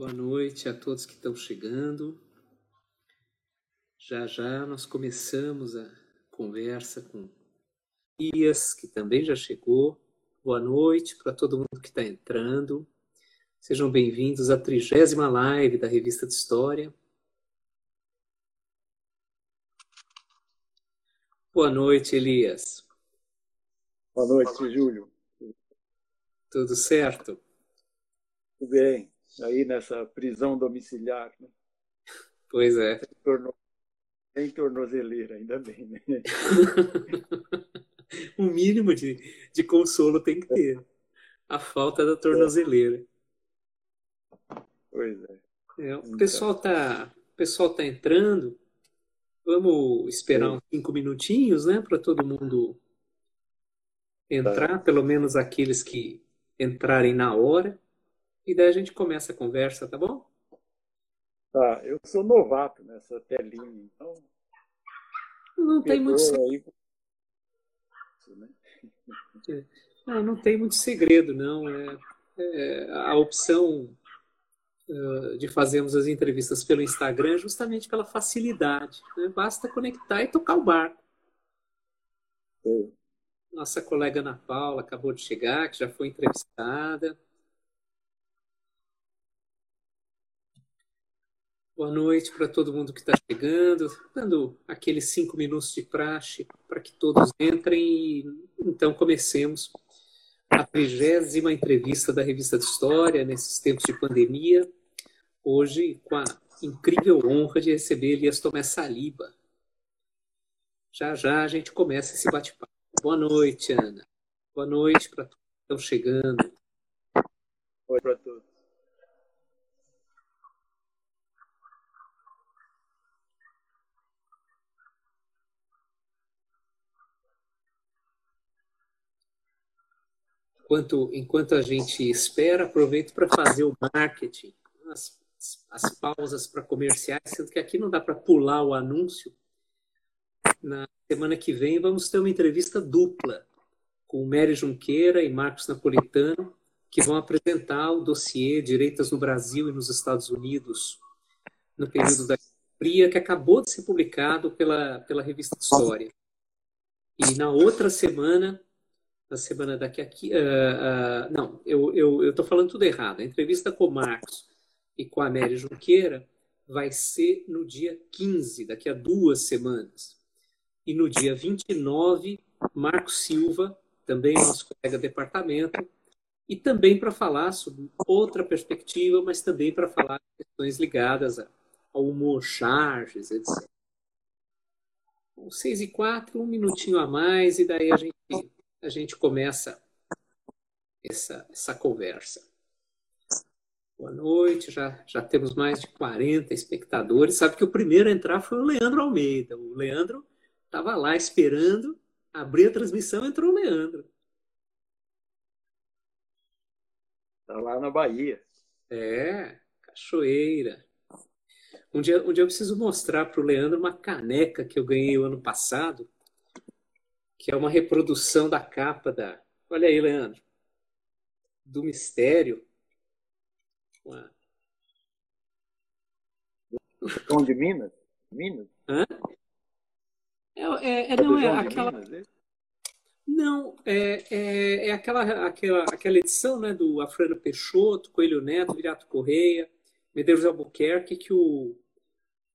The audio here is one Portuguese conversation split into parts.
Boa noite a todos que estão chegando. Já já nós começamos a conversa com Ias, que também já chegou. Boa noite para todo mundo que está entrando. Sejam bem-vindos à trigésima live da Revista de História. Boa noite, Elias. Boa noite, Júlio. Tudo certo? Tudo bem aí nessa prisão domiciliar. Né? Pois é. Sem, torno... Sem tornozeleira, ainda bem, né? o mínimo de, de consolo tem que ter. A falta da tornozeleira. Pois é. é o pessoal tá, o pessoal tá entrando. Vamos esperar uns cinco minutinhos, né, para todo mundo entrar, tá. pelo menos aqueles que entrarem na hora. E daí a gente começa a conversa, tá bom? Tá, eu sou novato nessa telinha, então. Não tem muito segredo. Né? Não, é, não tem muito segredo, não. É, é a opção uh, de fazermos as entrevistas pelo Instagram é justamente pela facilidade. Né? Basta conectar e tocar o barco. Sim. Nossa colega Ana Paula acabou de chegar, que já foi entrevistada. Boa noite para todo mundo que está chegando, dando aqueles cinco minutos de praxe para que todos entrem e então comecemos a trigésima entrevista da Revista de História nesses tempos de pandemia, hoje com a incrível honra de receber Elias Tomé Saliba. Já já a gente começa esse bate-papo. Boa noite, Ana. Boa noite para todos que estão chegando. Oi para todos. Enquanto, enquanto a gente espera, aproveito para fazer o marketing, as, as pausas para comerciais, sendo que aqui não dá para pular o anúncio. Na semana que vem vamos ter uma entrevista dupla com Mary Junqueira e Marcos Napolitano, que vão apresentar o dossiê Direitas no Brasil e nos Estados Unidos, no período da Fria, que acabou de ser publicado pela, pela revista História. E na outra semana na semana daqui aqui. Uh, uh, não, eu estou falando tudo errado. A entrevista com o Marcos e com a Mary Junqueira vai ser no dia 15, daqui a duas semanas. E no dia 29, Marcos Silva, também nosso colega de departamento, e também para falar sobre outra perspectiva, mas também para falar de questões ligadas ao humor, charges, etc. Bom, 6 e 4, um minutinho a mais, e daí a gente a gente começa essa, essa conversa. Boa noite, já, já temos mais de 40 espectadores. Sabe que o primeiro a entrar foi o Leandro Almeida. O Leandro estava lá esperando, abrir a transmissão, entrou o Leandro. Está lá na Bahia. É, cachoeira. Um dia, um dia eu preciso mostrar para o Leandro uma caneca que eu ganhei o ano passado que é uma reprodução da capa da. Olha aí, Leandro. Do Mistério. Uma... Tom de Minas? Minas? Hã? É, é, é não, é aquela. Minas, é? Não, é, é, é, aquela, aquela, aquela edição né, do Afrano Peixoto, Coelho Neto, Virato Correia, Medeiros Albuquerque que o,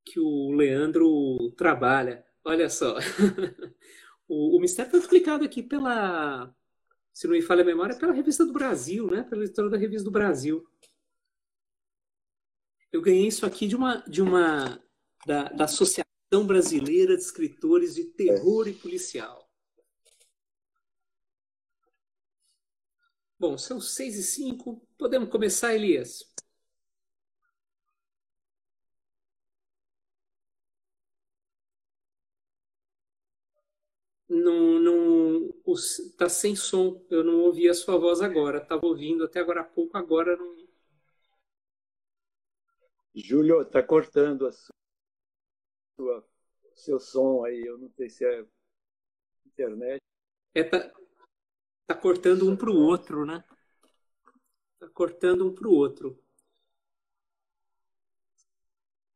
que o Leandro trabalha. Olha só. O, o mistério foi publicado aqui pela, se não me falha a memória, pela Revista do Brasil, né? Pela editora da Revista do Brasil. Eu ganhei isso aqui de uma, de uma da, da Associação Brasileira de Escritores de Terror e Policial. Bom, são seis e cinco. Podemos começar, Elias? Não, não tá sem som. Eu não ouvi a sua voz agora. Estava ouvindo até agora há pouco, agora não. Júlio, está cortando a sua, seu som aí. Eu não sei se é internet. É, tá, tá cortando um para o outro, né? Tá cortando um para o outro.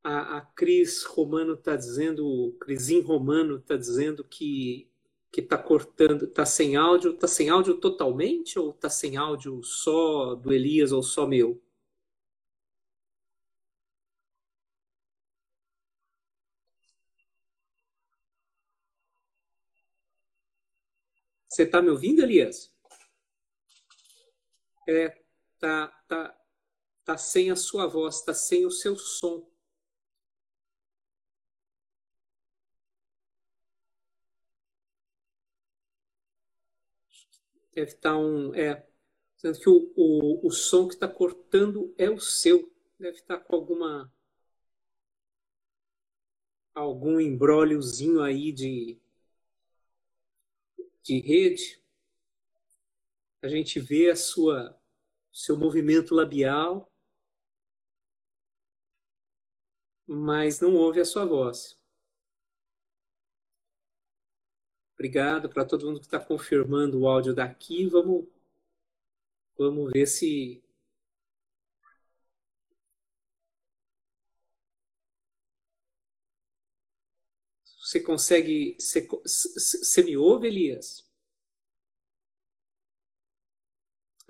a, a Cris Romano está dizendo, Crisim Romano está dizendo que que está cortando, está sem áudio, está sem áudio totalmente ou está sem áudio só do Elias ou só meu? Você está me ouvindo, Elias? É, tá, tá, tá sem a sua voz, tá sem o seu som. Deve estar tá um. É, sendo que o, o, o som que está cortando é o seu. Deve estar tá com alguma. algum embróliozinho aí de, de rede. A gente vê a sua seu movimento labial, mas não ouve a sua voz. Obrigado para todo mundo que está confirmando o áudio daqui. Vamos, vamos ver se você consegue. Você, você me ouve, Elias?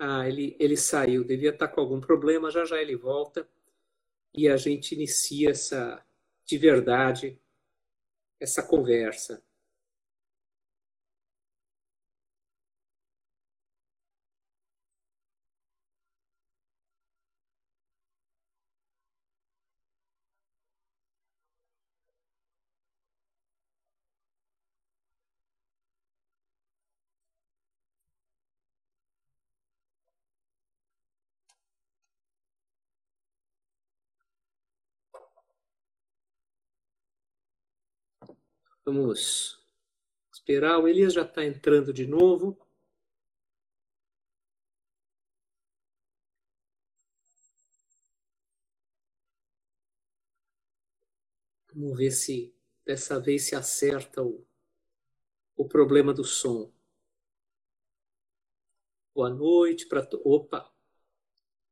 Ah, ele, ele saiu, devia estar com algum problema, já já ele volta e a gente inicia essa, de verdade, essa conversa. Vamos esperar. O Elias já está entrando de novo. Vamos ver se dessa vez se acerta o, o problema do som. Boa noite para. Opa!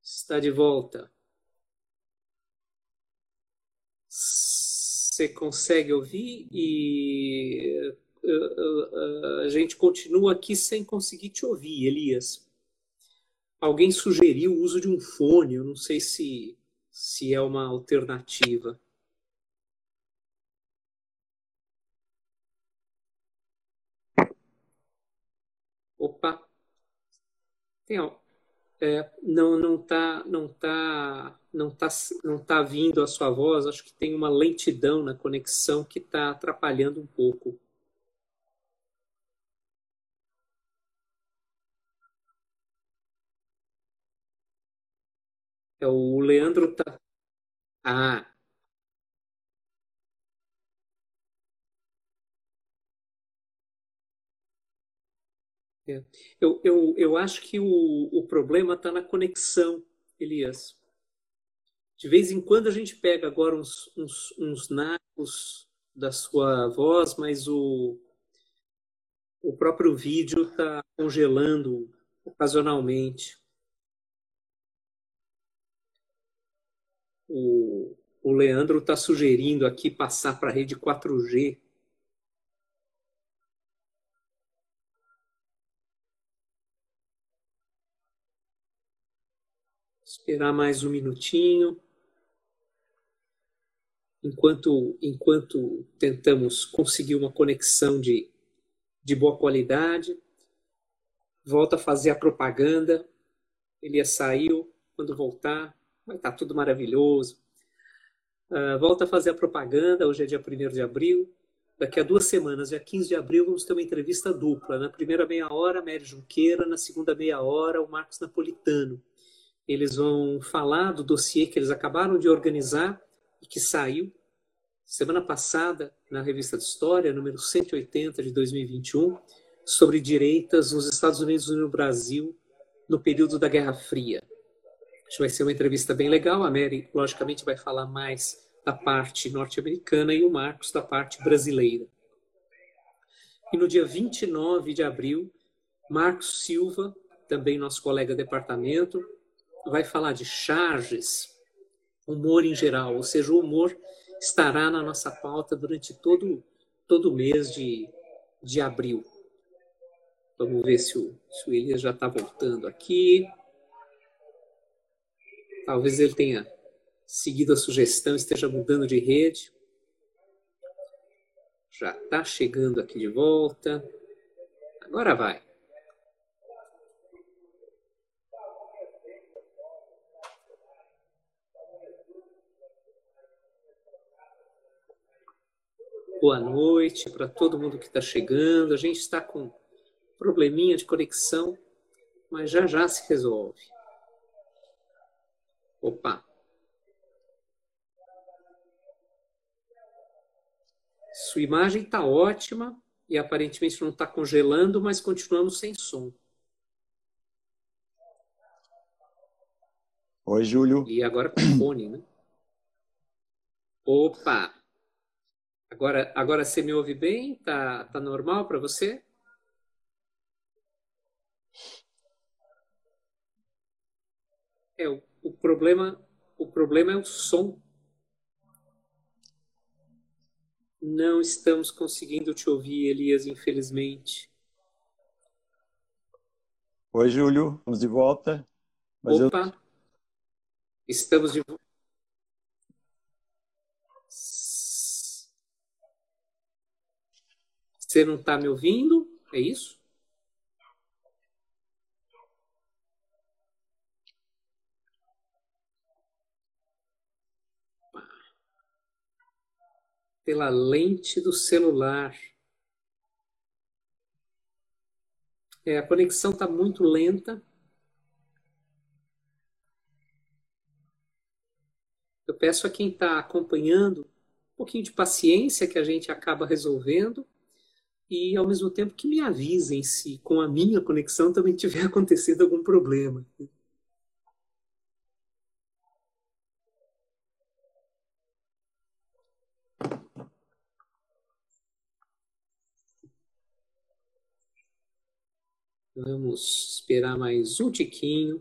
Está de volta. Você consegue ouvir e uh, uh, a gente continua aqui sem conseguir te ouvir, Elias. Alguém sugeriu o uso de um fone, eu não sei se, se é uma alternativa. Opa! Tem, é, não não tá não tá não tá não tá vindo a sua voz. Acho que tem uma lentidão na conexão que está atrapalhando um pouco. É o Leandro tá ah É. Eu, eu, eu acho que o, o problema está na conexão, Elias. De vez em quando a gente pega agora uns, uns, uns nacos da sua voz, mas o, o próprio vídeo está congelando ocasionalmente. O, o Leandro está sugerindo aqui passar para a rede 4G Esperar mais um minutinho. Enquanto, enquanto tentamos conseguir uma conexão de, de boa qualidade, volta a fazer a propaganda. Ele saiu, quando voltar, vai estar tudo maravilhoso. Uh, volta a fazer a propaganda, hoje é dia 1 de abril. Daqui a duas semanas, dia 15 de abril, vamos ter uma entrevista dupla. Na primeira meia hora, Mério Junqueira, na segunda meia hora, o Marcos Napolitano. Eles vão falar do dossiê que eles acabaram de organizar e que saiu semana passada na revista de História, número 180 de 2021, sobre direitas nos Estados Unidos e no Brasil no período da Guerra Fria. Acho que vai ser uma entrevista bem legal. A Mary, logicamente, vai falar mais da parte norte-americana e o Marcos da parte brasileira. E no dia 29 de abril, Marcos Silva, também nosso colega departamento, vai falar de charges, humor em geral, ou seja, o humor estará na nossa pauta durante todo, todo mês de, de abril. Vamos ver se o, se o Elias já está voltando aqui. Talvez ele tenha seguido a sugestão, esteja mudando de rede. Já está chegando aqui de volta. Agora vai. Boa noite para todo mundo que está chegando. A gente está com probleminha de conexão, mas já já se resolve. Opa! Sua imagem está ótima e aparentemente não está congelando, mas continuamos sem som. Oi, Júlio. E agora com fone, né? Opa! Agora, agora você me ouve bem? Tá, tá normal para você? É, o, o, problema, o problema é o som. Não estamos conseguindo te ouvir, Elias, infelizmente. Oi, Júlio, estamos de volta. Mas Opa, eu... estamos de volta. Você não está me ouvindo? É isso? pela lente do celular. É, a conexão está muito lenta. Eu peço a quem está acompanhando um pouquinho de paciência que a gente acaba resolvendo e ao mesmo tempo que me avisem se com a minha conexão também tiver acontecido algum problema. Vamos esperar mais um tiquinho.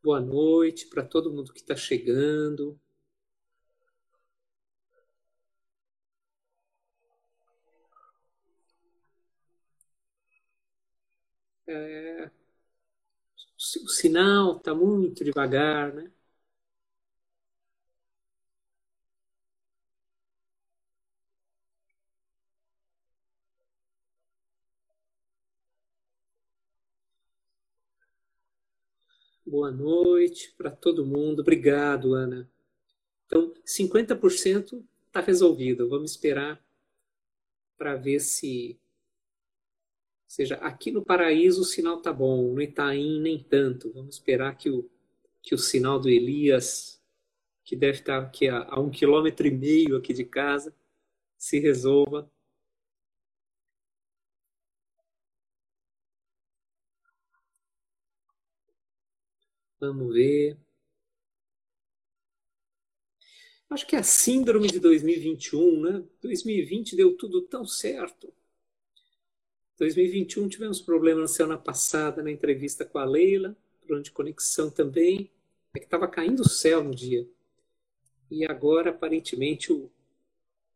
Boa noite para todo mundo que está chegando. É, o sinal está muito devagar, né? Boa noite para todo mundo. Obrigado, Ana. Então, 50% está resolvido. Vamos esperar para ver se. Seja, aqui no Paraíso o sinal tá bom, no Itaim nem tanto. Vamos esperar que o, que o sinal do Elias, que deve estar aqui a, a um quilômetro e meio aqui de casa, se resolva. Vamos ver. Acho que é a síndrome de 2021, né? 2020 deu tudo tão certo. 2021 tivemos problema na semana passada na entrevista com a Leila, de conexão também. É que estava caindo o céu no dia. E agora, aparentemente, o,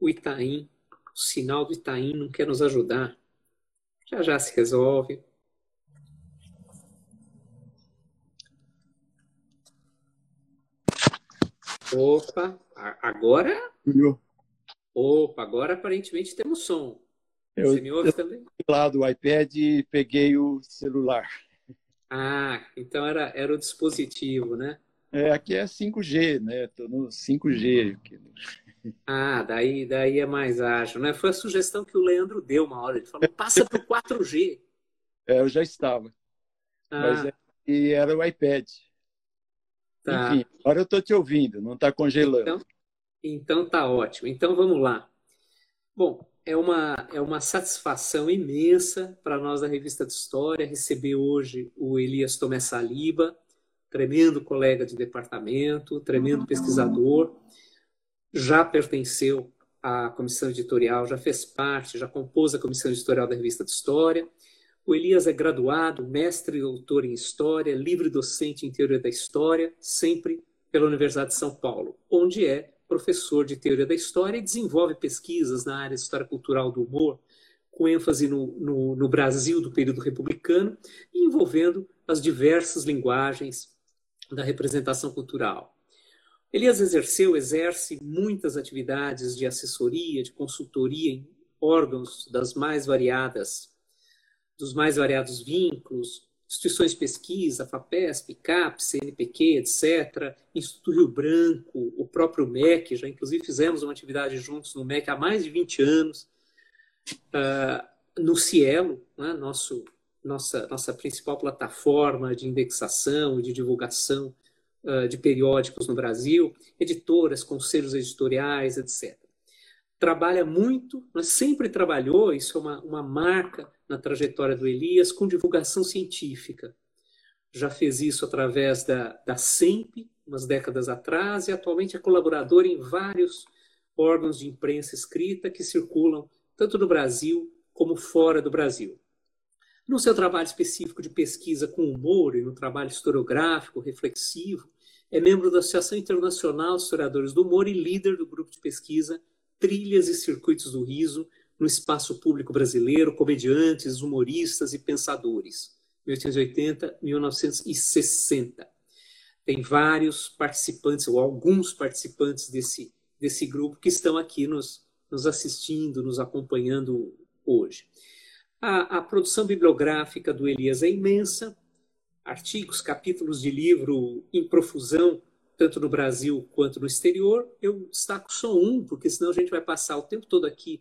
o Itaim, o sinal do Itaim não quer nos ajudar. Já já se resolve. Opa, agora. Opa, agora aparentemente temos som. Eu, eu, também? Lá do iPad e peguei o celular. Ah, então era, era o dispositivo, né? É, aqui é 5G, né? Estou no 5G. Aqui. Ah, daí, daí é mais ágil, né? Foi a sugestão que o Leandro deu uma hora. Ele falou, passa para o 4G. É, eu já estava. Ah. Mas é, e era o iPad. Tá. Enfim, agora eu estou te ouvindo, não está congelando. Então, então tá ótimo. Então vamos lá. Bom, é uma, é uma satisfação imensa para nós da Revista de História receber hoje o Elias Tomé Saliba, tremendo colega de departamento, tremendo pesquisador, já pertenceu à comissão editorial, já fez parte, já compôs a comissão editorial da Revista de História, o Elias é graduado, mestre e doutor em História, livre docente em Teoria da História, sempre pela Universidade de São Paulo, onde é professor de teoria da história e desenvolve pesquisas na área de história cultural do humor, com ênfase no, no, no Brasil do período republicano envolvendo as diversas linguagens da representação cultural. Elias exerceu, exerce muitas atividades de assessoria, de consultoria em órgãos das mais variadas, dos mais variados vínculos, instituições de pesquisa, FAPESP, CAP, CNPq, etc., Instituto Rio Branco, o próprio MEC, já inclusive fizemos uma atividade juntos no MEC há mais de 20 anos, uh, no Cielo, né, nosso, nossa, nossa principal plataforma de indexação e de divulgação uh, de periódicos no Brasil, editoras, conselhos editoriais, etc. Trabalha muito, mas sempre trabalhou, isso é uma, uma marca na trajetória do Elias com divulgação científica. Já fez isso através da, da SEMP, umas décadas atrás, e atualmente é colaborador em vários órgãos de imprensa escrita que circulam tanto no Brasil como fora do Brasil. No seu trabalho específico de pesquisa com humor e no trabalho historiográfico, reflexivo, é membro da Associação Internacional de Historiadores do Humor e líder do grupo de pesquisa Trilhas e Circuitos do Riso, no espaço público brasileiro, comediantes, humoristas e pensadores, 1880-1960. Tem vários participantes, ou alguns participantes desse, desse grupo, que estão aqui nos, nos assistindo, nos acompanhando hoje. A, a produção bibliográfica do Elias é imensa, artigos, capítulos de livro em profusão, tanto no Brasil quanto no exterior. Eu destaco só um, porque senão a gente vai passar o tempo todo aqui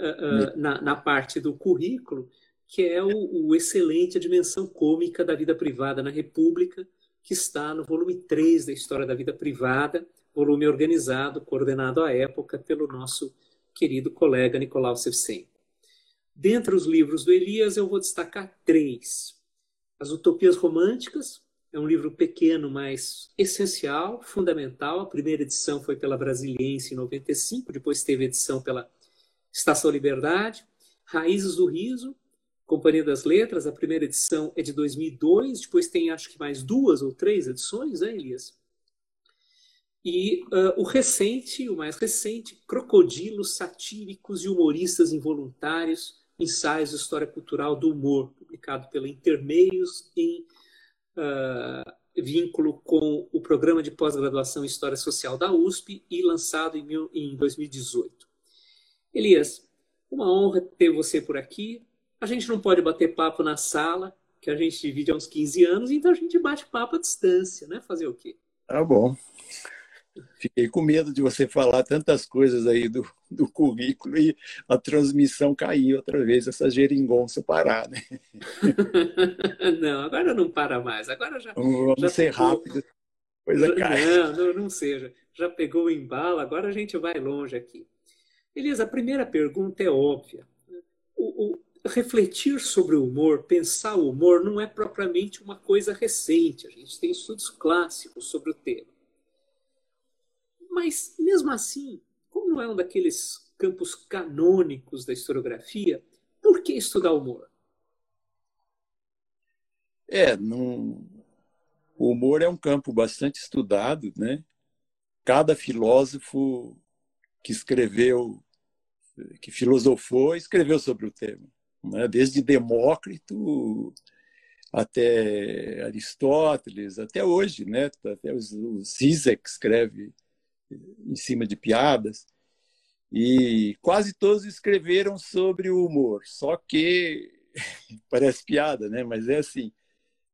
uh, na, na, parte do currículo, que é o, o, excelente A Dimensão Cômica da Vida Privada na República, que está no volume 3 da História da Vida Privada, volume organizado, coordenado à época pelo nosso querido colega Nicolau Sevcen. Dentre os livros do Elias, eu vou destacar três. As Utopias Românticas, é um livro pequeno, mas essencial, fundamental. A primeira edição foi pela Brasiliense em 95, depois teve edição pela Estação Liberdade, Raízes do Riso, Companhia das Letras, a primeira edição é de 2002, depois tem acho que mais duas ou três edições, né, Elias? E uh, o recente, o mais recente, Crocodilos Satíricos e Humoristas Involuntários, Ensaios de História Cultural do Humor, publicado pela Intermeios em uh, vínculo com o Programa de Pós-Graduação em História Social da USP e lançado em, mil, em 2018. Elias, uma honra ter você por aqui. A gente não pode bater papo na sala, que a gente divide há uns 15 anos, então a gente bate papo à distância, né? Fazer o quê? Tá bom. Fiquei com medo de você falar tantas coisas aí do, do currículo e a transmissão cair outra vez, essa geringonça parar, né? não, agora não para mais. Agora já. Vamos já ser pegou... rápido. Coisa cai. Não, não, não seja. Já pegou o embalo, agora a gente vai longe aqui. Elias, a primeira pergunta é óbvia. O, o, refletir sobre o humor, pensar o humor, não é propriamente uma coisa recente. A gente tem estudos clássicos sobre o tema. Mas, mesmo assim, como não é um daqueles campos canônicos da historiografia, por que estudar humor? É, não... o humor é um campo bastante estudado, né? Cada filósofo que escreveu que filosofou e escreveu sobre o tema, né? desde Demócrito até Aristóteles, até hoje, né? até o Zizek escreve em cima de piadas, e quase todos escreveram sobre o humor, só que parece piada, né? mas é assim,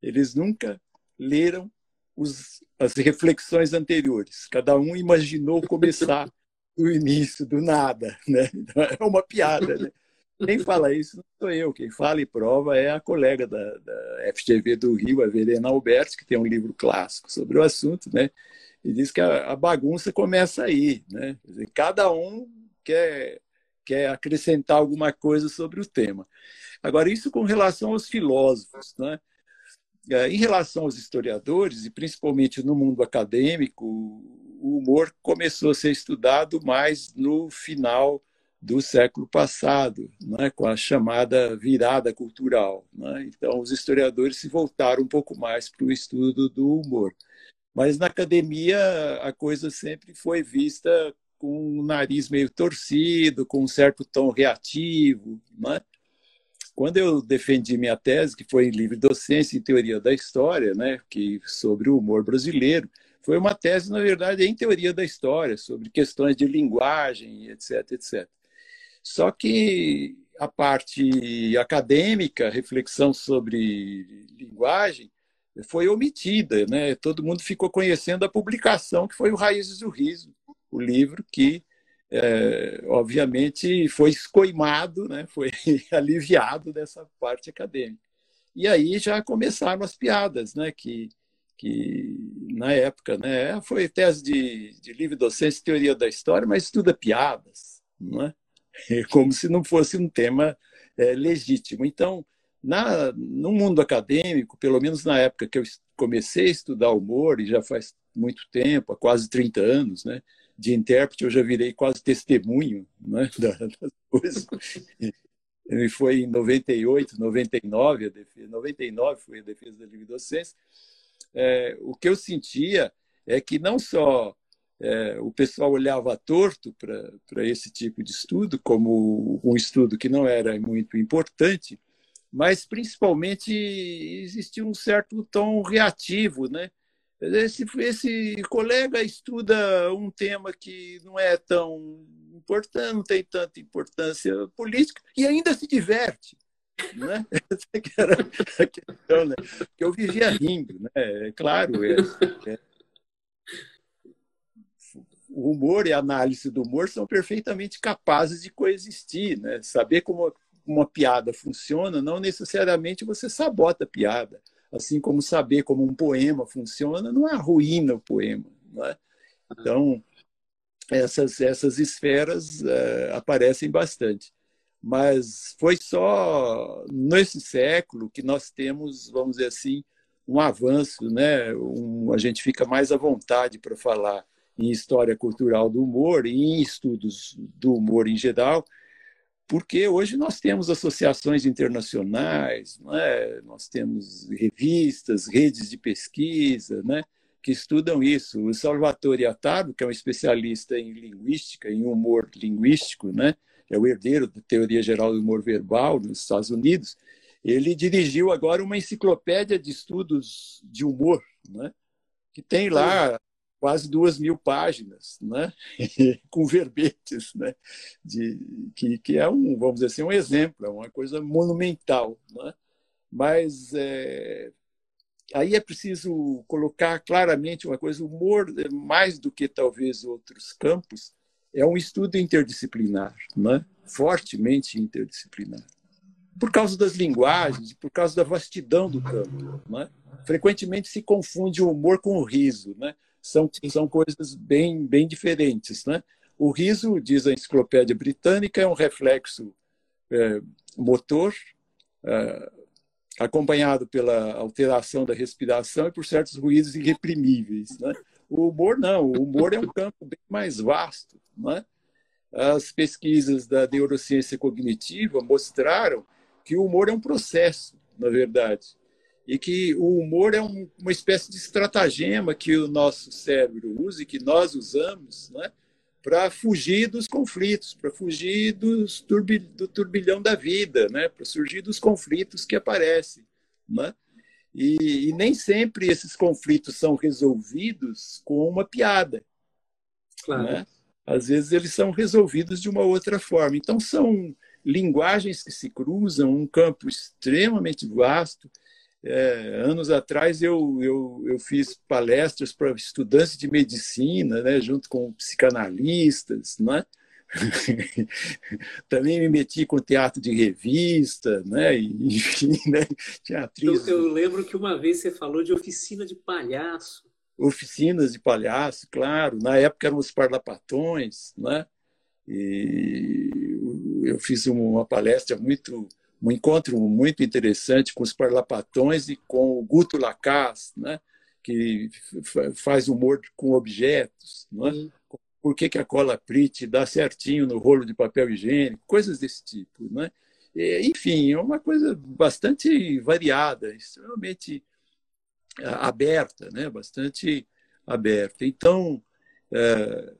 eles nunca leram os, as reflexões anteriores, cada um imaginou começar do início, do nada, né? É uma piada, né? Quem fala isso não sou eu, quem fala e prova é a colega da, da FGV do Rio, a Verena Alberti, que tem um livro clássico sobre o assunto, né? E diz que a, a bagunça começa aí, né? Dizer, cada um quer, quer acrescentar alguma coisa sobre o tema. Agora, isso com relação aos filósofos, né? É, em relação aos historiadores, e principalmente no mundo acadêmico, o humor começou a ser estudado mais no final do século passado, né, com a chamada virada cultural. Né? Então, os historiadores se voltaram um pouco mais para o estudo do humor. Mas na academia a coisa sempre foi vista com o nariz meio torcido, com um certo tom reativo. Né? Quando eu defendi minha tese, que foi em livre docência em teoria da história, né, que sobre o humor brasileiro, foi uma tese, na verdade, em teoria da história, sobre questões de linguagem, etc, etc. Só que a parte acadêmica, reflexão sobre linguagem, foi omitida, né? Todo mundo ficou conhecendo a publicação que foi o Raízes do Riso, o livro que é, obviamente foi escoimado, né? Foi aliviado dessa parte acadêmica. E aí já começaram as piadas, né? Que que na época, né? Foi tese de, de livre docência teoria da história, mas estuda piadas, não é? Como se não fosse um tema é, legítimo. Então na, no mundo acadêmico, pelo menos na época que eu comecei a estudar humor, e já faz muito tempo, há quase 30 anos, né, de intérprete, eu já virei quase testemunho né, das coisas. E foi em 98, 99, a defesa, 99 foi a defesa da livre docência. É, o que eu sentia é que não só é, o pessoal olhava torto para esse tipo de estudo, como um estudo que não era muito importante, mas principalmente existia um certo tom reativo, né? Esse, esse colega estuda um tema que não é tão importante, não tem tanta importância política e ainda se diverte. Né? Que era a questão, né? Eu vivia rindo, né? É claro, é, é, o humor e a análise do humor são perfeitamente capazes de coexistir, né? Saber como uma piada funciona, não necessariamente você sabota a piada. Assim como saber como um poema funciona não arruína o poema. É? Então, essas, essas esferas uh, aparecem bastante. Mas foi só nesse século que nós temos, vamos dizer assim, um avanço, né? Um, a gente fica mais à vontade para falar em história cultural do humor e em estudos do humor em geral, porque hoje nós temos associações internacionais, é? nós temos revistas, redes de pesquisa, né? que estudam isso. O Salvatore Attaro, que é um especialista em linguística, em humor linguístico, né? é o herdeiro da teoria geral do humor verbal nos Estados Unidos, ele dirigiu agora uma enciclopédia de estudos de humor, né? que tem lá quase duas mil páginas, né? com verbetes, né? De, que, que é um, vamos dizer assim, um exemplo, é uma coisa monumental. Né? Mas é, aí é preciso colocar claramente uma coisa: o humor, é mais do que talvez outros campos, é um estudo interdisciplinar, né? fortemente interdisciplinar. Por causa das linguagens, por causa da vastidão do campo. Né? Frequentemente se confunde o humor com o riso. Né? São, são coisas bem, bem diferentes. Né? O riso, diz a enciclopédia britânica, é um reflexo é, motor, é, acompanhado pela alteração da respiração e por certos ruídos irreprimíveis. Né? O humor não, o humor é um campo bem mais vasto. Né? As pesquisas da neurociência cognitiva mostraram que o humor é um processo, na verdade e que o humor é um, uma espécie de estratagema que o nosso cérebro usa e que nós usamos né, para fugir dos conflitos, para fugir dos turbi, do turbilhão da vida, né, para surgir dos conflitos que aparecem. Né? E, e, nem sempre esses conflitos são resolvidos com uma piada. Claro. Né? Às vezes eles são resolvidos de uma outra forma. Então são linguagens que se cruzam, um campo extremamente vasto é, anos atrás eu, eu, eu fiz palestras para estudantes de medicina, né, junto com psicanalistas, né? Também me meti com teatro de revista, né? enfim, né? Tinha atriz... eu, eu lembro que uma vez você falou de oficina de palhaço. Oficinas de palhaço, claro. Na época eram os parlapatões, né? E eu fiz uma palestra muito um encontro muito interessante com os parlapatões e com o Guto Lacaz, né? que faz humor com objetos. Né? Por que, que a cola Prit dá certinho no rolo de papel higiênico? Coisas desse tipo. Né? E, enfim, é uma coisa bastante variada, extremamente aberta, né? bastante aberta. Então, é,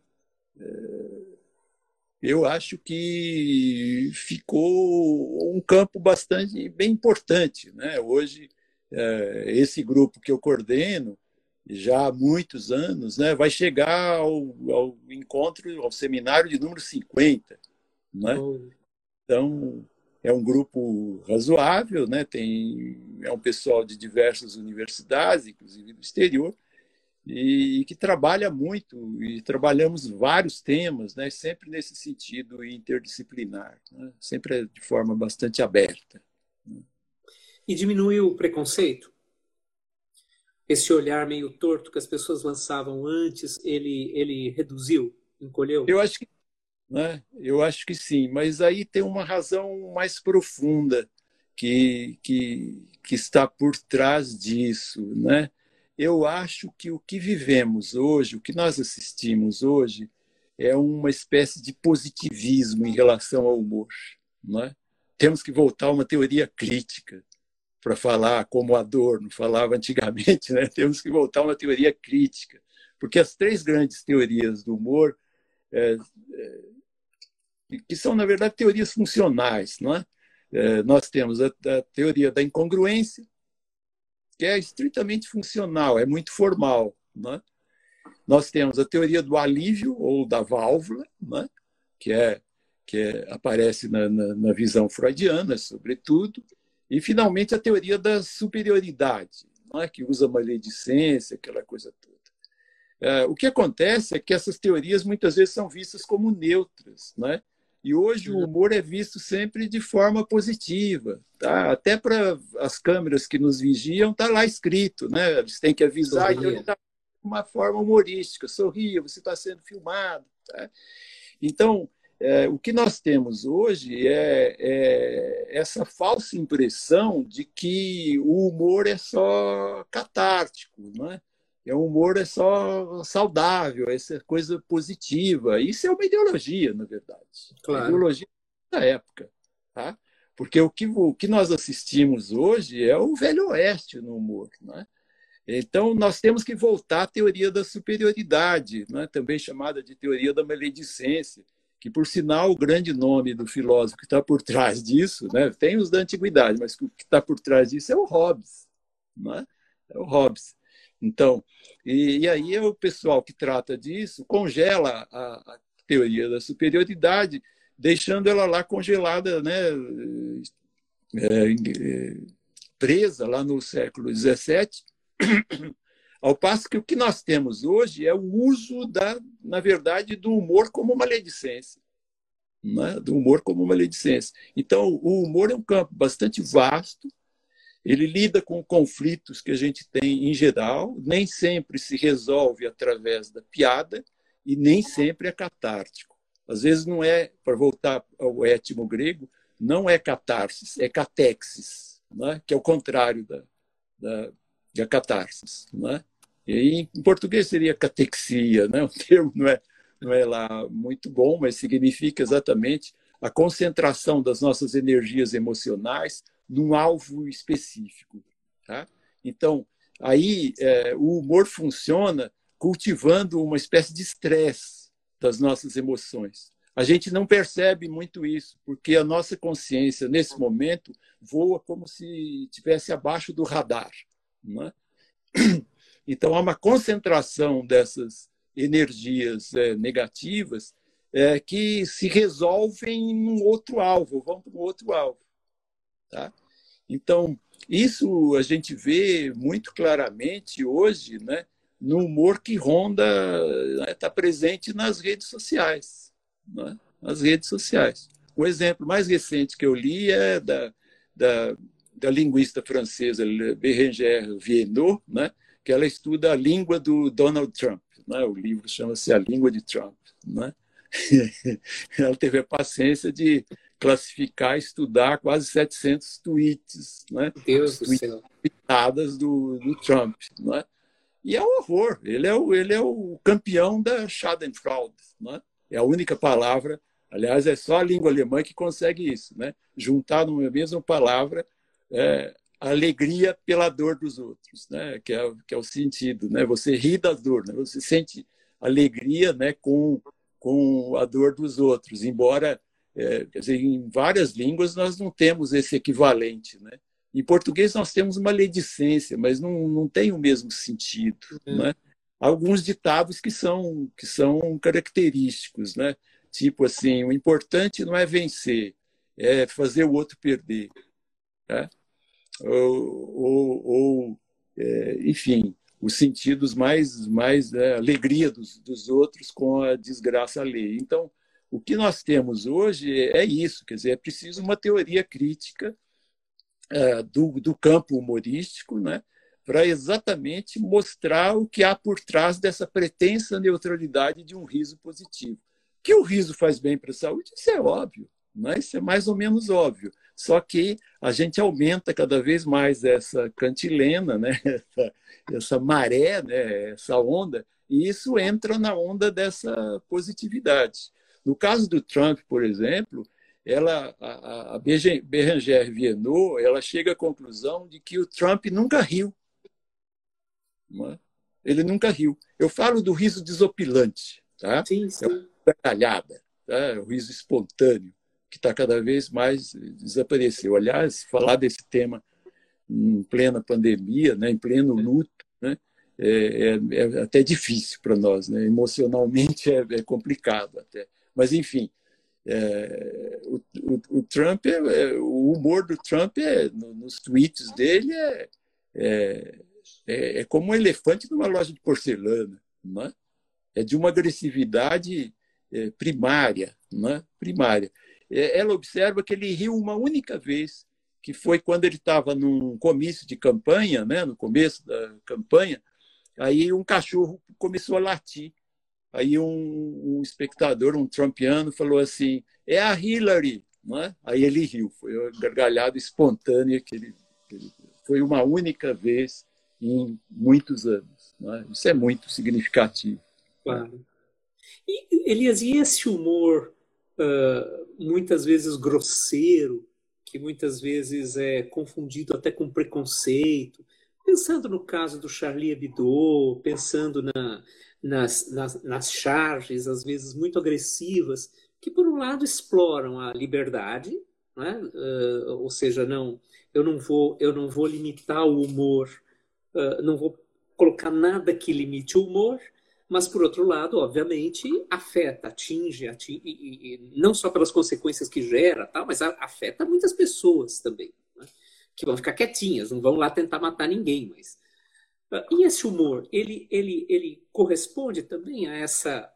é, eu acho que ficou um campo bastante bem importante. Né? Hoje, é, esse grupo que eu coordeno, já há muitos anos, né, vai chegar ao, ao encontro, ao seminário de número 50. Né? Então, é um grupo razoável, né? Tem é um pessoal de diversas universidades, inclusive do exterior, e que trabalha muito e trabalhamos vários temas, né? Sempre nesse sentido interdisciplinar, né? sempre de forma bastante aberta. Né? E diminui o preconceito? Esse olhar meio torto que as pessoas lançavam antes, ele ele reduziu, encolheu? Eu acho que né? Eu acho que sim, mas aí tem uma razão mais profunda que, que, que está por trás disso. Né? Eu acho que o que vivemos hoje, o que nós assistimos hoje, é uma espécie de positivismo em relação ao humor. Né? Temos que voltar a uma teoria crítica para falar como Adorno falava antigamente, né? temos que voltar a uma teoria crítica, porque as três grandes teorias do humor é, é, que são, na verdade, teorias funcionais. Não é? é nós temos a, a, teoria da incongruência, que é estritamente funcional, é muito formal. Não é? Nós temos a teoria do alívio ou da válvula, não é? que, é, que é, aparece na, na, na visão freudiana, sobretudo, e, finalmente, a teoria da superioridade, não é? que usa maledicência, aquela coisa toda. É, o que acontece é que essas teorias muitas vezes são vistas como neutras, né? E hoje o humor é visto sempre de forma positiva, tá? Até para as câmeras que nos vigiam tá lá escrito, né? Eles têm que avisar, Sorria. então ele está de uma forma humorística, sorria, você está sendo filmado, tá? Então, é, o que nós temos hoje é, é, essa falsa impressão de que o humor é só catártico, não é? É um humor é só saudável, essa coisa positiva. Isso é uma ideologia, na verdade. Claro. ideologia da época. Tá? Porque o que, o que nós assistimos hoje é o velho oeste no humor. Né? Então, nós temos que voltar à teoria da superioridade, né? também chamada de teoria da maledicência, que, por sinal, o grande nome do filósofo que está por trás disso, né? tem os da antiguidade, mas o que está por trás disso é o Hobbes. Né? É o Hobbes. Então, e, e aí o pessoal que trata disso congela a, a teoria da superioridade, deixando ela lá congelada, né, é, é, presa lá no século XVII, ao passo que o que nós temos hoje é o uso da, na verdade, do humor como maledicência. Né? Do humor como maledicência. Então, o humor é um campo bastante vasto, ele lida com conflitos que a gente tem em geral, nem sempre se resolve através da piada e nem sempre é catártico. Às vezes não é, para voltar ao étimo grego, não é catarsis, é catexis, é? que é o contrário da, da, da catarsis. É? E em português seria catexia, né? o termo não é, não é lá muito bom, mas significa exatamente a concentração das nossas energias emocionais num alvo específico. Tá? Então, aí é, o humor funciona cultivando uma espécie de estresse das nossas emoções. A gente não percebe muito isso, porque a nossa consciência, nesse momento, voa como se estivesse abaixo do radar. É? Então, há uma concentração dessas energias é, negativas é, que se resolvem em um outro alvo, vão para um outro alvo. Tá? Então, isso a gente vê muito claramente hoje né, no humor que ronda, está né, presente nas redes sociais. Né, nas redes sociais. O exemplo mais recente que eu li é da, da, da linguista francesa Bérengère Viennot, né, que ela estuda a língua do Donald Trump. Né, o livro chama-se A Língua de Trump. Né? ela teve a paciência de classificar, estudar quase 700 tweets, né? Deus do céu. do, do Trump, né? E é um horror. Ele é o, ele é o campeão da Schadenfreude, né? É a única palavra, aliás, é só a língua alemã que consegue isso, né? Juntar numa mesma palavra é, a alegria pela dor dos outros, né? que, é, que é o sentido. Né? Você ri da dor, né? você sente alegria né? com, com a dor dos outros, embora é, dizer, em várias línguas nós não temos esse equivalente. Né? Em português nós temos uma ledicência, mas não, não tem o mesmo sentido. Hum. Né? Alguns ditados que são, que são característicos, né? tipo assim, o importante não é vencer, é fazer o outro perder. Né? Ou, ou, ou é, enfim, os sentidos mais, mais é, alegria dos, dos outros com a desgraça alheia. Então, o que nós temos hoje é isso, quer dizer, é preciso uma teoria crítica é, do, do campo humorístico, né, para exatamente mostrar o que há por trás dessa pretensa neutralidade de um riso positivo. Que o riso faz bem para a saúde, isso é óbvio, né? isso é mais ou menos óbvio. Só que a gente aumenta cada vez mais essa cantilena, né? essa, essa maré, né? essa onda, e isso entra na onda dessa positividade. No caso do Trump, por exemplo, ela, a, a Beranger Vienot, ela chega à conclusão de que o Trump nunca riu. É? Ele nunca riu. Eu falo do riso desopilante, tá? Sim, sim. É gargalhada, tá? o riso espontâneo, que está cada vez mais desapareceu. Aliás, falar desse tema em plena pandemia, né, em pleno luto, né, é, é, é até difícil para nós, né? emocionalmente é, é complicado até. Mas, enfim, é, o, o, o, Trump, é, é, o humor do Trump é, nos tweets dele é, é, é, é, como um elefante numa loja de porcelana. Não é? de uma agressividade primária. Não é? primária. Ela observa que ele riu uma única vez, que foi quando ele estava num comício de campanha, né, no começo da campanha, aí um cachorro começou a latir. Aí um, um, espectador, um trumpiano, falou assim: é a Hillary. É? Aí ele riu, foi uma gargalhada espontânea que ele, que ele foi uma única vez em muitos anos. É? Isso é muito significativo. Claro. E, Elias, e esse humor uh, muitas vezes grosseiro, que muitas vezes é confundido até com preconceito, pensando no caso do Charlie Hebdo, pensando na, nas, nas, nas charges, às vezes muito agressivas, que, por um lado, exploram a liberdade, né? uh, ou seja, não, eu não vou, eu não vou limitar o humor, uh, não vou colocar nada que limite o humor, mas por outro lado, obviamente, afeta, atinge, atinge e, e, não só pelas consequências que gera, tal, mas afeta muitas pessoas também? Que vão ficar quietinhas, não vão lá tentar matar ninguém, mas e esse humor, ele, ele, ele corresponde também a essa,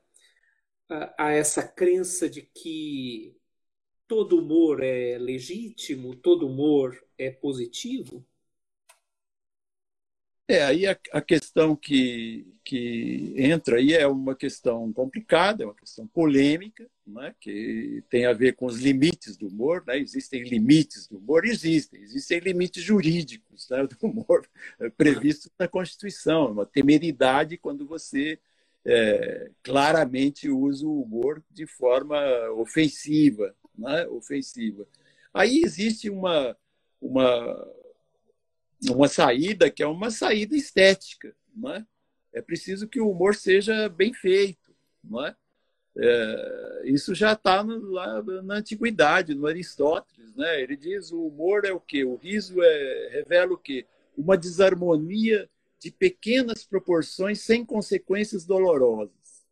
a, a essa crença de que todo humor é legítimo, todo humor é positivo? É, aí a, a, questão que, que entra aí é uma questão complicada, é uma questão polêmica, né, que tem a ver com os limites do humor. Né? Existem limites do humor? Existem. Existem limites jurídicos né, do humor previstos na Constituição. É uma temeridade quando você é, claramente usa o humor de forma ofensiva. Né? ofensiva. Aí existe uma, uma uma saída que é uma saída estética. Não é? é preciso que o humor seja bem feito. Não é? É, isso já está lá na antiguidade, no Aristóteles. Né? Ele diz o humor é o quê? O riso é, revela o quê? Uma desarmonia de pequenas proporções sem consequências dolorosas.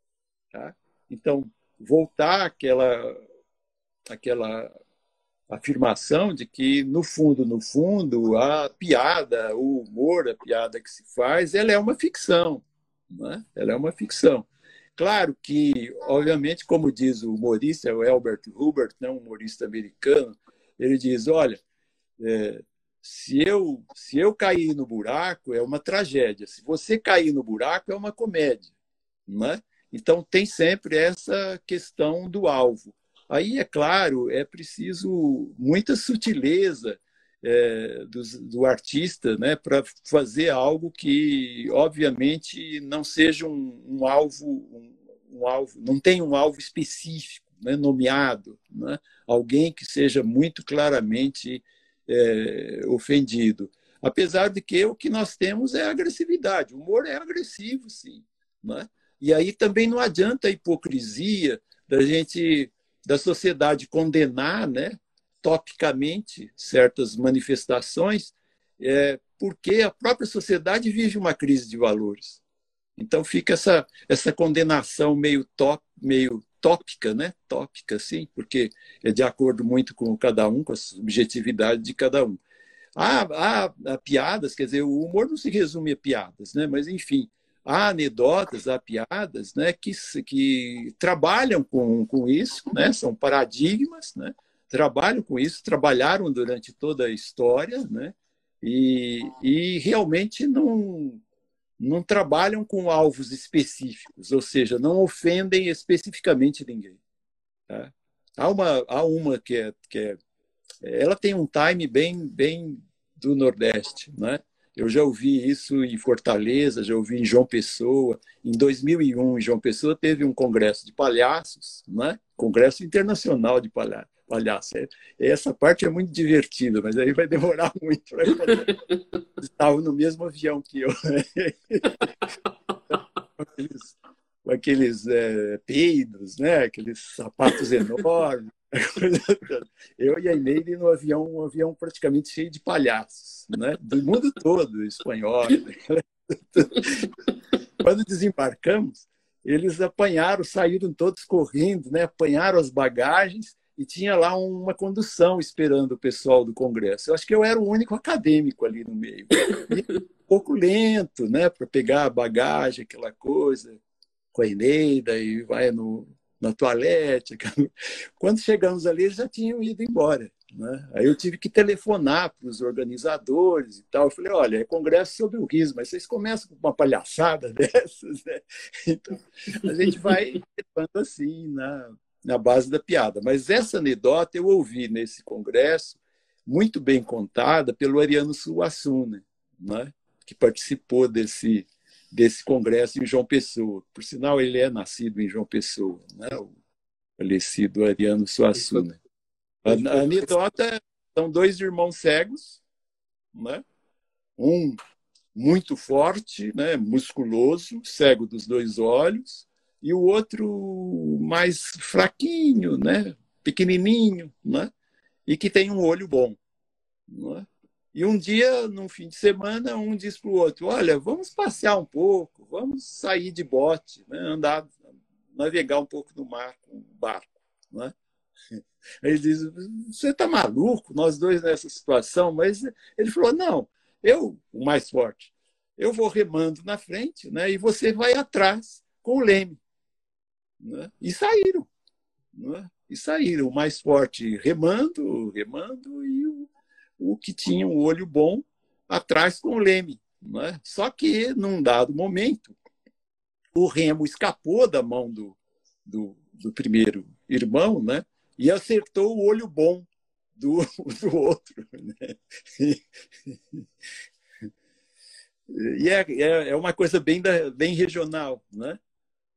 Tá? Então, voltar àquela, àquela afirmação de que, no fundo, no fundo, a piada, o humor, a piada que se faz, ela é uma ficção. Né? Ela é uma ficção. Claro que, obviamente, como diz o humorista, o Albert Hubert, né, um humorista americano, ele diz, olha, é, se, eu, se eu cair no buraco, é uma tragédia. Se você cair no buraco, é uma comédia. Né? Então, tem sempre essa questão do alvo. Aí, é claro, é preciso muita sutileza é, do, do, artista né, para fazer algo que, obviamente, não seja um, um alvo, um, um, alvo, não tem um alvo específico, né, nomeado, né, alguém que seja muito claramente é, ofendido. Apesar de que o que nós temos é agressividade. O humor é agressivo, sim. Né? E aí também não adianta a hipocrisia da gente, da sociedade condenar, né, topicamente certas manifestações, é, porque a própria sociedade vive uma crise de valores. Então fica essa essa condenação meio top, meio tópica, né? Tópica, sim, porque é de acordo muito com cada um, com a subjetividade de cada um. Há, há, há, piadas, quer dizer, o humor não se resume a piadas, né? mas, enfim, há anedotas, há piadas né? que, que trabalham com, com isso, né? são paradigmas, né? trabalham com isso, trabalharam durante toda a história, né? e, e realmente não, não trabalham com alvos específicos, ou seja, não ofendem especificamente ninguém. Tá? Há, uma, há uma que é, que é ela tem um time bem, bem do Nordeste, né? Eu já ouvi isso em Fortaleza, já ouvi em João Pessoa. Em 2001, em João Pessoa teve um congresso de palhaços, né? Congresso internacional de palhaços. É, essa parte é muito divertida, mas aí vai demorar muito para Estavam no mesmo avião que eu. Aqueles, aqueles é, peidos, né? Aqueles sapatos enormes. Eu e a Ineide no avião, um avião praticamente cheio de palhaços, né? do mundo todo, espanhol. Quando desembarcamos, eles apanharam, saíram todos correndo, né? apanharam as bagagens e tinha lá uma condução esperando o pessoal do Congresso. Eu acho que eu era o único acadêmico ali no meio. E um pouco lento, né, para pegar a bagagem, aquela coisa, com a Eneida, e vai no, na toalete. Quando chegamos ali, eles já tinham ido embora. Né? Aí eu tive que telefonar para os organizadores e tal. Eu falei: olha, é congresso sobre o riso, mas vocês começam com uma palhaçada dessas. Né? Então, a gente vai levando assim na, na base da piada. Mas essa anedota eu ouvi nesse congresso, muito bem contada pelo Ariano Suassuna, né? que participou desse desse congresso em João Pessoa. Por sinal, ele é nascido em João Pessoa, né? o falecido Ariano Suassuna. A, a anedota são dois irmãos cegos, né? um muito forte, né? musculoso, cego dos dois olhos, e o outro mais fraquinho, né? pequenininho, né? e que tem um olho bom. Né? E um dia, num fim de semana, um diz para o outro: Olha, vamos passear um pouco, vamos sair de bote, né? andar, navegar um pouco no mar com um barco. Né? Ele diz: Você está maluco, nós dois nessa situação? Mas ele falou: Não, eu, o mais forte, eu vou remando na frente né? e você vai atrás com o leme. Né? E saíram. Né? E saíram, o mais forte remando, remando, e o o que tinha um olho bom atrás com o leme. É? Só que, num dado momento, o remo escapou da mão do, do, do primeiro irmão né? e acertou o olho bom do, do outro. Né? E é, é, é uma coisa bem, da, bem regional. Né?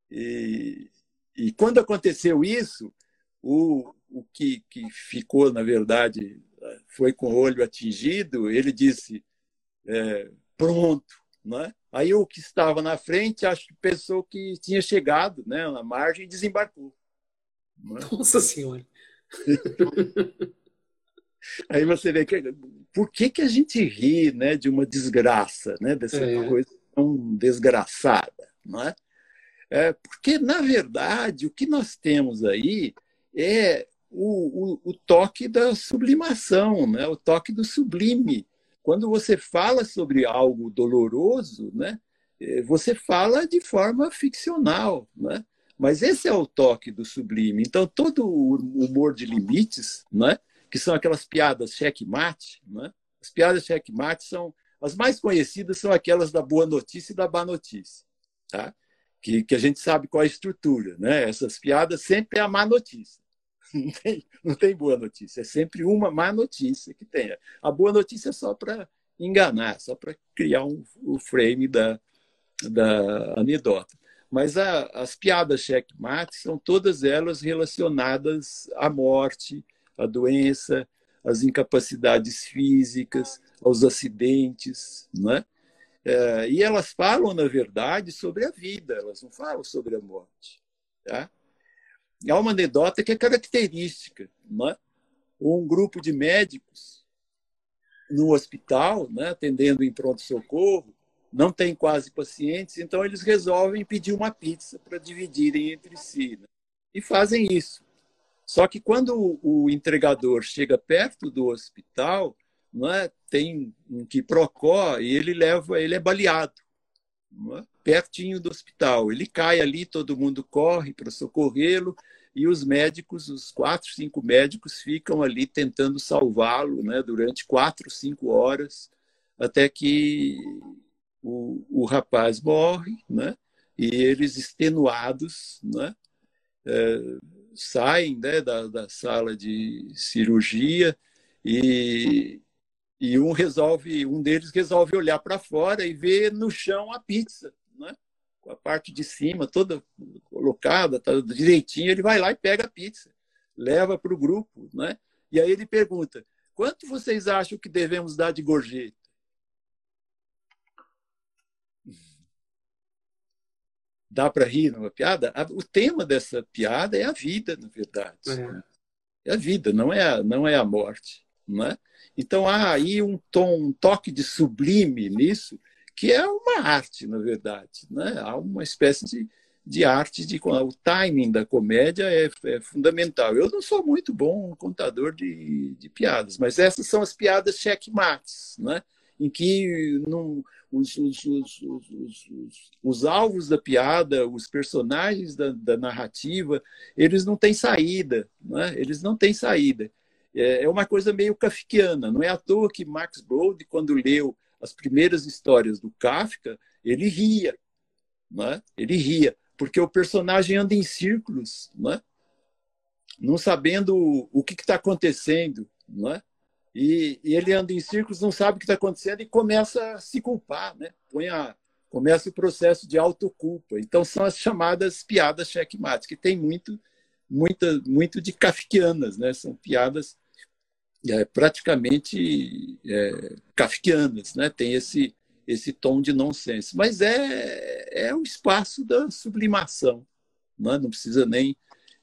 E, e quando aconteceu isso, o, o que, que ficou, na verdade, foi com o olho atingido, ele disse: é, pronto. Né? Aí o que estava na frente, acho que pensou que tinha chegado né, na margem e desembarcou. Né? Nossa Senhora! Aí você vê que por que, que a gente ri né, de uma desgraça, né, dessa é. coisa tão desgraçada, não é? é? Porque na verdade o que nós temos aí é o, o, o toque da sublimação, né? o toque do sublime. Quando você fala sobre algo doloroso, né? Eh, você fala de forma ficcional, né? mas esse é o toque do sublime. Então, todo o humor de limites, né? que são aquelas piadas checkmate, né? as piadas checkmate são as mais conhecidas são aquelas da boa notícia e da má notícia, tá? que, que a gente sabe qual é a estrutura. Né? Essas piadas sempre é a má notícia. Não tem, boa notícia, é sempre uma má notícia que tem. A boa notícia é só para enganar, só para criar um, o frame da, da anedota. Mas a, as piadas checkmate são todas elas relacionadas à morte, à doença, às incapacidades físicas, aos acidentes, né? É, e elas falam, na verdade, sobre a vida, elas não falam sobre a morte. Tá? Há uma anedota que é característica. Né? Um grupo de médicos no hospital, né, atendendo em pronto-socorro, não tem quase pacientes, então eles resolvem pedir uma pizza para dividirem entre si. Né? E fazem isso. Só que quando o entregador chega perto do hospital, é? tem um quiprocó e ele leva, ele é baleado, é? Pertinho do hospital. Ele cai ali, todo mundo corre para socorrê-lo e os médicos, os quatro, cinco médicos, ficam ali tentando salvá-lo né, durante quatro, cinco horas, até que o, o rapaz morre, né, e eles, extenuados, né, é, saem né, da, da sala de cirurgia e, e um resolve, um deles resolve olhar para fora e ver no chão a pizza, né? com a parte de cima toda colocada, tá direitinho, ele vai lá e pega a pizza, leva para o grupo, né? E aí ele pergunta: quanto vocês acham que devemos dar de gorjeta? Dá para rir numa piada? O tema dessa piada é a vida, na verdade. É, é a vida, não é a, não é a morte. Né? Então há aí um tom, um toque de sublime nisso, que é uma arte, na verdade. Né? Há uma espécie de, de arte, de, o timing da comédia é, é fundamental. Eu não sou muito bom contador de, de piadas, mas essas são as piadas checkmates, né? em que não, os, os, os, os, os, alvos da piada, os personagens da, da narrativa, eles não têm saída, né? eles não têm saída. É, é uma coisa meio kafkiana. Não é à toa que Max Brod, quando leu as primeiras histórias do Kafka, ele ria. Né? Ele ria, porque o personagem anda em círculos, né? não sabendo o que está acontecendo. Né? E, e, ele anda em círculos, não sabe o que está acontecendo e começa a se culpar. Né? Põe a, começa o processo de autoculpa. Então, são as chamadas piadas checkmates, que tem muito, muita, muito de kafkianas, né? são piadas é, praticamente é, kafkianas, né? tem esse, esse tom de nonsense. Mas é, é o espaço da sublimação. Né? Não precisa nem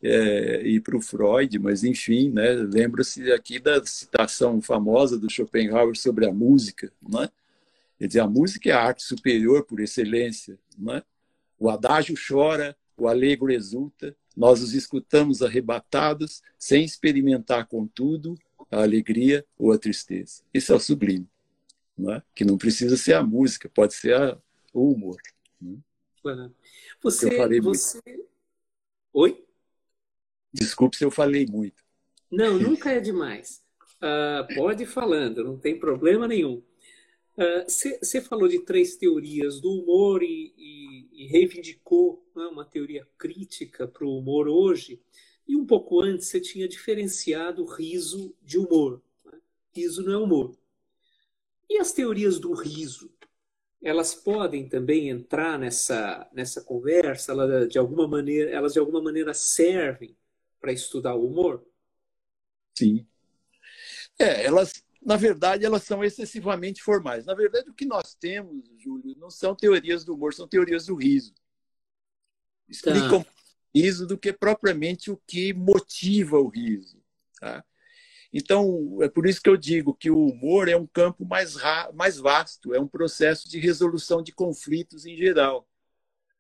é, ir para o Freud, mas enfim, né? lembra-se aqui da citação famosa do Schopenhauer sobre a música. Né? Quer dizer, a música é a arte superior por excelência. Né? O adágio chora, o alegro exulta, nós os escutamos arrebatados, sem experimentar, contudo, a alegria ou a tristeza. Isso é o sublime, não é? que não precisa ser a música, pode ser a, o humor. Né? Você, eu falei você... Muito. Oi? Desculpe se eu falei muito. Não, nunca é demais. Uh, pode ir falando, não tem problema nenhum. Você uh, falou de três teorias do humor e, e, e reivindicou uma teoria crítica para o humor hoje. E um pouco antes você tinha diferenciado riso de humor. Né? Riso não é humor. E as teorias do riso? Elas podem também entrar nessa, nessa conversa? Elas de, alguma maneira, elas de alguma maneira servem para estudar o humor? Sim. É, elas, na verdade, elas são excessivamente formais. Na verdade, o que nós temos, Júlio, não são teorias do humor, são teorias do riso. Explicam tá riso do que propriamente o que motiva o riso. Tá? Então, é por isso que eu digo que o humor é um campo mais, mais vasto, é um processo de resolução de conflitos em geral.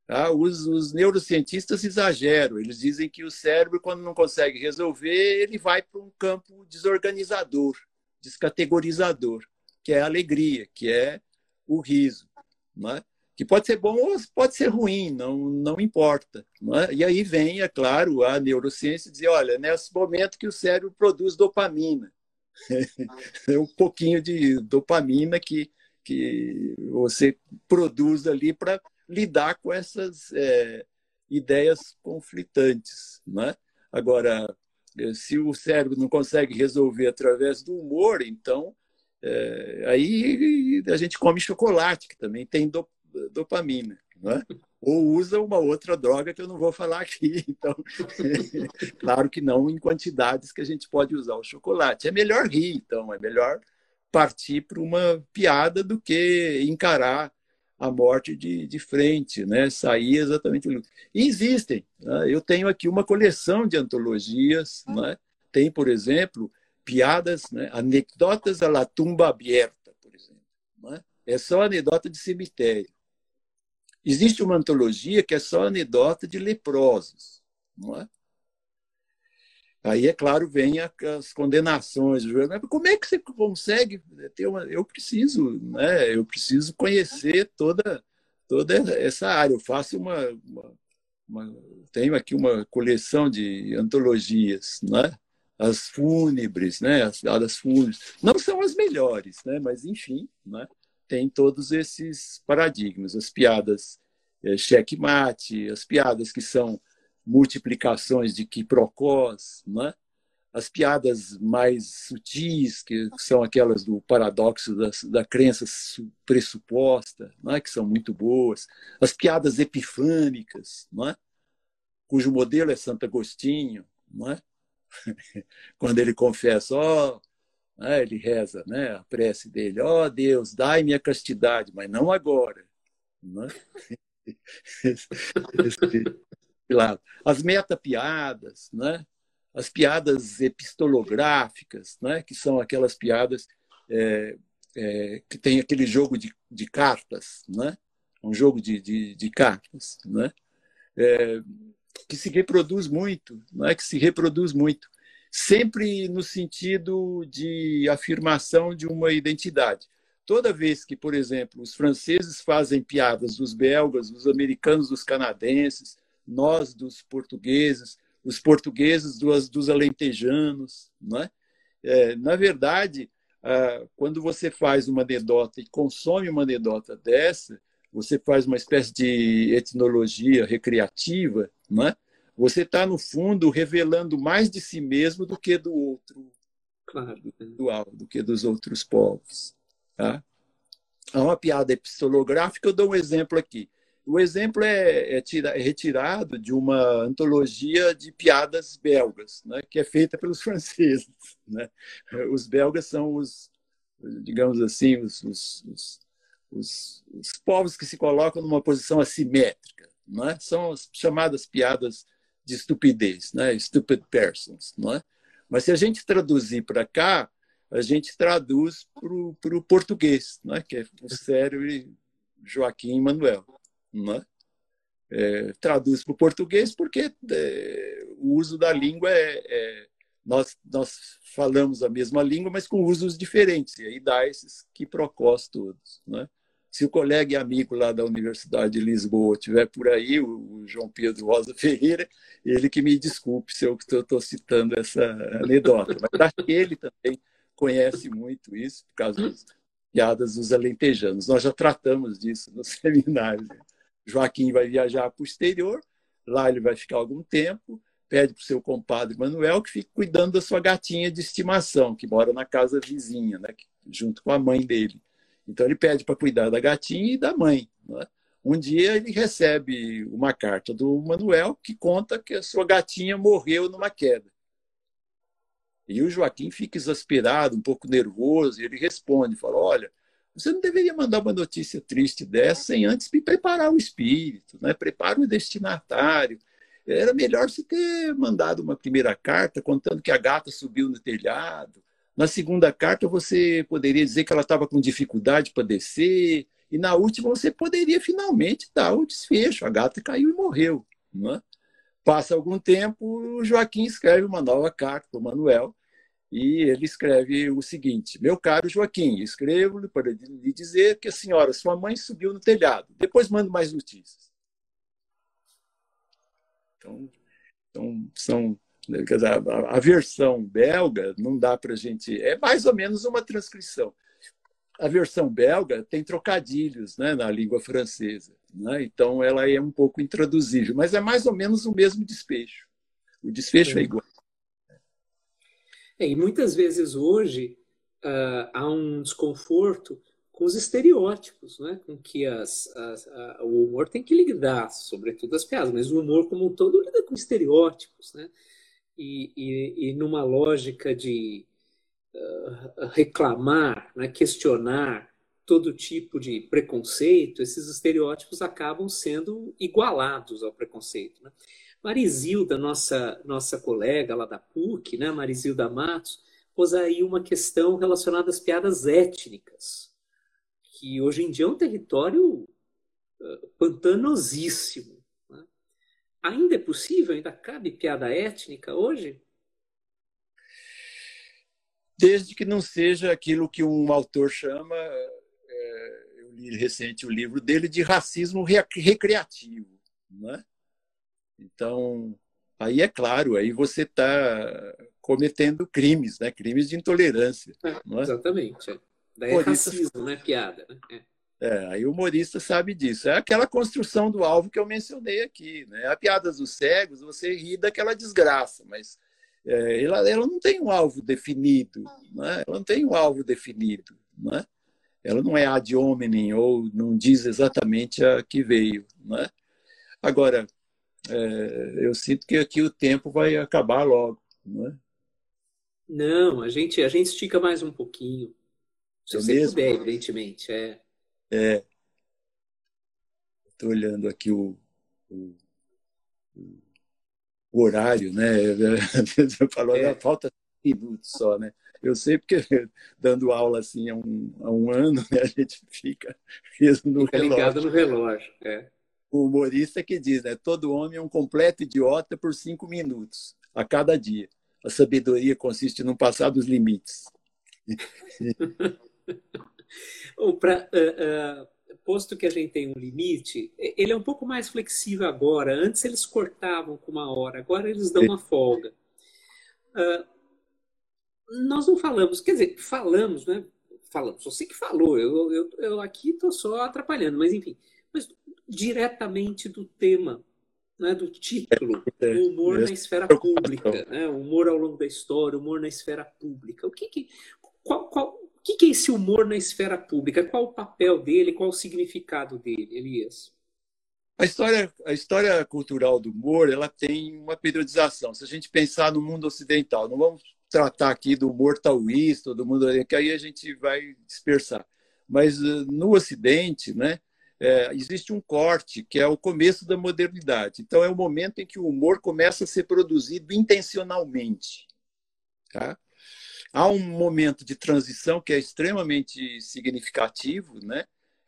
Tá? Os, os, neurocientistas exageram, eles dizem que o cérebro, quando não consegue resolver, ele vai para um campo desorganizador, descategorizador, que é a alegria, que é o riso. Não é? Que pode ser bom ou pode ser ruim, não, não importa. É? E aí vem, é claro, a neurociência dizer, olha, nesse momento que o cérebro produz dopamina, é um pouquinho de dopamina que, que você produz ali para lidar com essas é, ideias conflitantes. Não é? Agora, se o cérebro não consegue resolver através do humor, então é, aí a gente come chocolate, que também tem dopamina dopamina. Não é? ou usa uma outra droga que eu não vou falar aqui. Então, claro que não em quantidades que a gente pode usar o chocolate. É melhor rir, então, é melhor partir para uma piada do que encarar a morte de, de frente, né? sair exatamente. E existem. Né? Eu tenho aqui uma coleção de antologias. Né? Tem, por exemplo, piadas, né? anedotas à la tumba aberta, por exemplo. Né? É só anedota de cemitério. Existe uma antologia que é só anedota de leprosos. Não é? Aí, é claro, vem as condenações. Como é que você consegue ter uma. Eu preciso, né? Eu preciso conhecer toda, toda essa área. Eu faço uma, uma, uma tenho aqui uma coleção de antologias, né? As fúnebres, né? As piadas fúnebres. Não são as melhores, né? Mas, enfim, né? Tem todos esses paradigmas. As piadas é, checkmate, as piadas que são multiplicações de quiprocós, né? as piadas mais sutis, que são aquelas do paradoxo da, da crença pressuposta, né? que são muito boas, as piadas epifânicas, né? cujo modelo é Santo Agostinho, né? quando ele confessa, ó, oh, né? ele reza né? a prece dele, ó oh, Deus, dai-me a castidade, mas não agora. Né? as metapiadas, né? as piadas epistolográficas, né? que são aquelas piadas é, é, que tem aquele jogo de, de cartas, né? um jogo de, de, de cartas, né? É, que se reproduz muito, não é que se reproduz muito, sempre no sentido de afirmação de uma identidade. Toda vez que, por exemplo, os franceses fazem piadas dos belgas, dos americanos, dos canadenses, nós dos portugueses, os portugueses dos, dos alentejanos, não é? é na verdade, ah, quando você faz uma anedota e consome uma anedota dessa, você faz uma espécie de etnologia recreativa, não é? Você está, no fundo, revelando mais de si mesmo do que do outro, claro. do, do que dos outros povos. Tá? Há uma piada epistolográfica, eu dou um exemplo aqui. O exemplo é, é, tira, é, retirado de uma antologia de piadas belgas, né, que é feita pelos franceses. Né? Os belgas são os, digamos assim, os, os, os, os, os povos que se colocam numa posição assimétrica. Né? São as chamadas piadas de estupidez, né? stupid persons. Né? Mas se a gente traduzir para cá, a gente traduz para o português, né? que é o cérebro Joaquim Manuel. Né? É, traduz para o português porque é, o uso da língua é, é, nós, nós falamos a mesma língua, mas com usos diferentes, e aí dá esses quiprocós todos. Né? Se o colega e amigo lá da Universidade de Lisboa estiver por aí, o João Pedro Rosa Ferreira, ele que me desculpe se eu estou citando essa anedota, mas acho que ele também conhece muito isso por causa das piadas dos alentejanos. Nós já tratamos disso no seminário. Joaquim vai viajar para o exterior, lá ele vai ficar algum tempo, pede para o seu compadre Manuel que fique cuidando da sua gatinha de estimação, que mora na casa vizinha, né, junto com a mãe dele. Então ele pede para cuidar da gatinha e da mãe. Né? Um dia ele recebe uma carta do Manuel que conta que a sua gatinha morreu numa queda. E o Joaquim fica exasperado, um pouco nervoso, e ele responde, fala, olha, você não deveria mandar uma notícia triste dessa sem antes me preparar o espírito, né? prepara o destinatário. Era melhor você ter mandado uma primeira carta contando que a gata subiu no telhado. Na segunda carta, você poderia dizer que ela estava com dificuldade para descer. E na última, você poderia finalmente dar o desfecho. A gata caiu e morreu. É? Passa algum tempo, o Joaquim escreve uma nova carta para o Manuel e ele escreve o seguinte: Meu caro Joaquim, escrevo-lhe para lhe dizer que a senhora, sua mãe, subiu no telhado. Depois mando mais notícias. Então, então são. Né, a, a versão belga não dá para a gente. É mais ou menos uma transcrição. A versão belga tem trocadilhos né, na língua francesa. Né? Então, ela é um pouco intraduzível, mas é mais ou menos o mesmo desfecho. O desfecho é, é igual. É, e muitas vezes hoje uh, há um desconforto com os estereótipos, né? com que as, as, a, o humor tem que lidar, sobretudo as piadas, mas o humor como um todo lida com estereótipos. Né? E, e, e numa lógica de uh, reclamar, né? questionar todo tipo de preconceito, esses estereótipos acabam sendo igualados ao preconceito. Né? Marizilda, nossa, nossa colega lá da PUC, né? Marizilda Matos, pôs aí uma questão relacionada às piadas étnicas, que hoje em dia é um território uh, pantanosíssimo. Ainda é possível? Ainda cabe piada étnica hoje? Desde que não seja aquilo que um autor chama, é, eu li recente o livro dele, de racismo recreativo. Né? Então, aí é claro, aí você está cometendo crimes, né? crimes de intolerância. É, é? Exatamente. É. Daí é racismo, né? Piada. Né? É. Aí o humorista sabe disso. É aquela construção do alvo que eu mencionei aqui. Né? A piada dos cegos, você ri daquela desgraça, mas é, ela, ela não tem um alvo definido. Né? Ela não tem um alvo definido. Né? Ela não é ad hominem ou não diz exatamente a que veio. Né? Agora, é, eu sinto que aqui o tempo vai acabar logo. Né? Não, a gente, a gente estica mais um pouquinho. Se você mesmo? puder, evidentemente. É. é. Estou olhando aqui o, o, o, horário, né? Você falou, é. falta minutos só, né? Eu sei porque dando aula assim há um, há um ano, né, a gente fica mesmo no fica relógio. ligado no relógio. É. O humorista que diz, né? Todo homem é um completo idiota por cinco minutos a cada dia. A sabedoria consiste em não passar dos limites. Ou pra, uh, uh, posto que a gente tem um limite, ele é um pouco mais flexível agora. Antes eles cortavam com uma hora, agora eles dão uma folga. Uh, nós não falamos, quer dizer, falamos, né? Falamos, você que falou, eu, eu, eu aqui estou só atrapalhando, mas enfim, mas diretamente do tema né, do título, é, o humor na esfera pública, né, o humor ao longo da história, o humor na esfera pública. O que, que qual, qual, que, que é esse humor na esfera pública? Qual o papel dele? Qual o significado dele, Elias? A história, a história cultural do humor ela tem uma periodização. Se a gente pensar no mundo ocidental, não vamos tratar aqui do humor taoísta, do mundo que aí a gente vai dispersar. Mas eh, no Ocidente, né, é, existe um corte, que é o começo da modernidade. Então, é o momento em que o humor começa a ser produzido intencionalmente. Tá? Há um momento de transição que é extremamente significativo, né?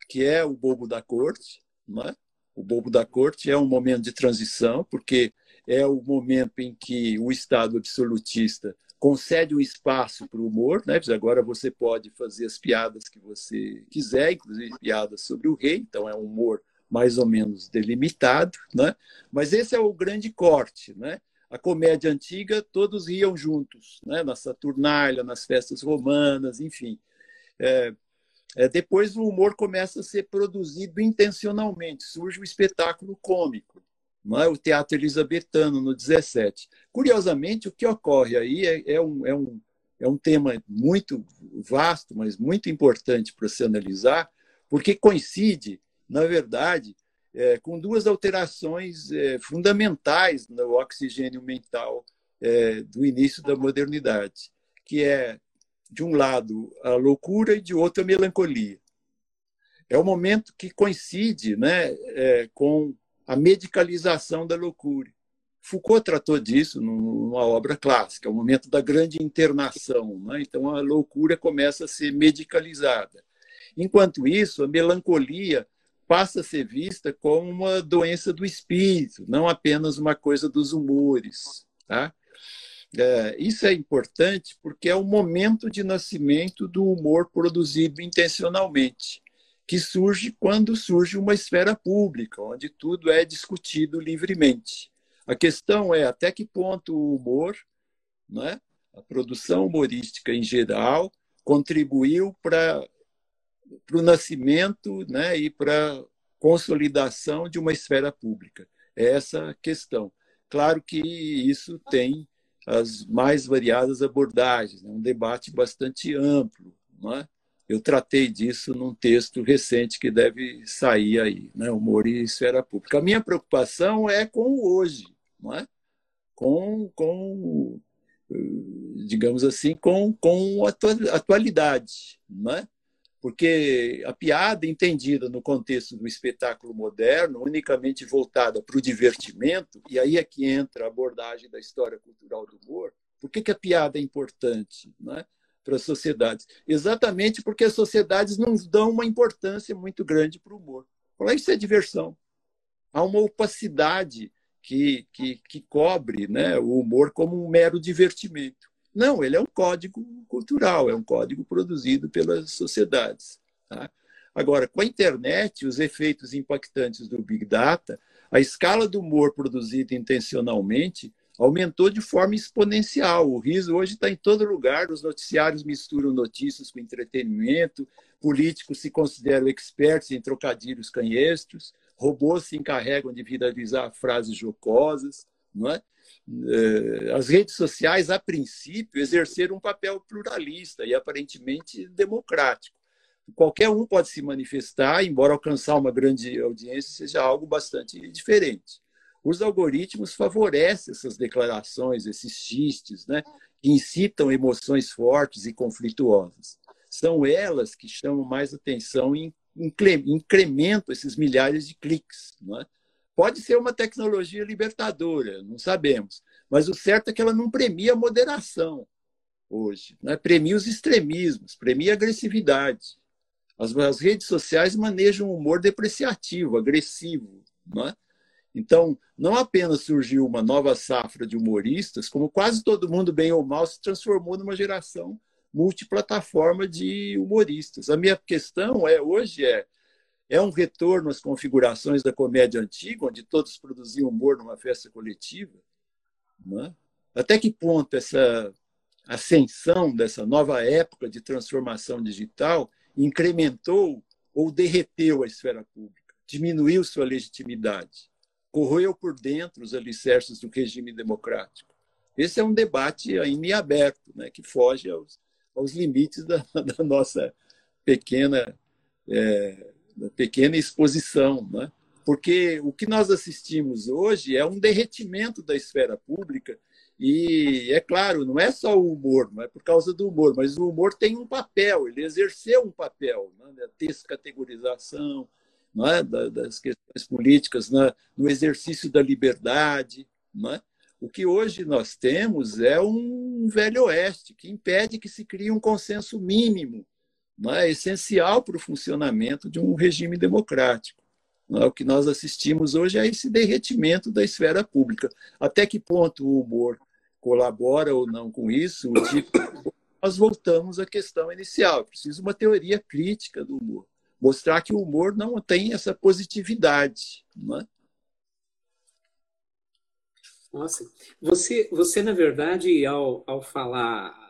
que é o bobo da corte. Né? O bobo da corte é um momento de transição, porque é o momento em que o Estado absolutista concede um espaço para o humor, né? Agora você pode fazer as piadas que você quiser, inclusive piadas sobre o rei, então é um humor mais ou menos delimitado, né? Mas esse é o grande corte, né? A comédia antiga todos riam juntos, né? Na Saturnália, nas festas romanas, enfim. É, é, depois o humor começa a ser produzido intencionalmente, surge o espetáculo cômico, não é? o teatro elisabetano no 17. Curiosamente, o que ocorre aí é, é, um, é, um, é um tema muito vasto, mas muito importante para se analisar, porque coincide, na verdade, é, com duas alterações é, fundamentais no oxigênio mental é, do início da modernidade, que é, de um lado, a loucura e de outro, a melancolia. É o momento que coincide né, é, com a medicalização da loucura. Foucault tratou disso numa obra clássica, o momento da grande internação. Né? Então, a loucura começa a ser medicalizada. Enquanto isso, a melancolia passa a ser vista como uma doença do espírito, não apenas uma coisa dos humores. Tá? É, isso é importante porque é o momento de nascimento do humor produzido intencionalmente que surge quando surge uma esfera pública, onde tudo é discutido livremente. A questão é até que ponto o humor, né, a produção humorística em geral, contribuiu para o nascimento né, e para consolidação de uma esfera pública. É essa a questão. Claro que isso tem as mais variadas abordagens, é um debate bastante amplo. Não é? eu tratei disso num texto recente que deve sair aí, né? Humor e esfera pública. A minha preocupação é com o hoje, não é? Com, com digamos assim, com, com atualidade, não é? Porque a piada entendida no contexto do espetáculo moderno, unicamente voltada para o divertimento, e aí é que entra a abordagem da história cultural do humor, por que, que a piada é importante? Não é? para as sociedades. Exatamente porque as sociedades não dão uma importância muito grande para o humor. Falar isso é diversão. Há uma opacidade que, que, que cobre né, o humor como um mero divertimento. Não, ele é um código cultural, é um código produzido pelas sociedades. Tá? Agora, com a internet, os efeitos impactantes do Big Data, a escala do humor produzido intencionalmente aumentou de forma exponencial. O riso hoje está em todo lugar, os noticiários misturam notícias com entretenimento, políticos se consideram expertos em trocadilhos canhestros, robôs se encarregam de viralizar frases jocosas. Não é? Eh, as redes sociais, a princípio, exerceram um papel pluralista e aparentemente democrático. Qualquer um pode se manifestar, embora alcançar uma grande audiência seja algo bastante diferente os algoritmos favorecem essas declarações, esses xistes, né, que incitam emoções fortes e conflituosas. São elas que chamam mais atenção e incrementam esses milhares de cliques. Não é? Pode ser uma tecnologia libertadora, não sabemos, mas o certo é que ela não premia a moderação hoje, né? premia os extremismos, premia a agressividade. As, as redes sociais manejam um humor depreciativo, agressivo. Não é? Então, não apenas surgiu uma nova safra de humoristas, como quase todo mundo, bem ou mal, se transformou numa geração multiplataforma de humoristas. A minha questão é hoje é é um retorno às configurações da comédia antiga, onde todos produziam humor numa festa coletiva? É? Até que ponto essa ascensão dessa nova época de transformação digital incrementou ou derreteu a esfera pública, diminuiu sua legitimidade? corroeu por dentro os alicerces do regime democrático. Esse é um debate ainda aberto, né, que foge aos, aos limites da, da nossa pequena, é, pequena exposição. Né? Porque o que nós assistimos hoje é um derretimento da esfera pública e, é claro, não é só o humor, não é por causa do humor, mas o humor tem um papel, ele exerceu um papel, né? a descategorização, não é? das questões políticas né? no exercício da liberdade. Não é? O que hoje nós temos é um velho oeste que impede que se crie um consenso mínimo, é? essencial para o funcionamento de um regime democrático. Não é? O que nós assistimos hoje é esse derretimento da esfera pública. Até que ponto o humor colabora ou não com isso? Tipo, nós voltamos à questão inicial. Precisa uma teoria crítica do humor mostrar que o humor não tem essa positividade. É? Nossa, você, você na verdade, ao, ao falar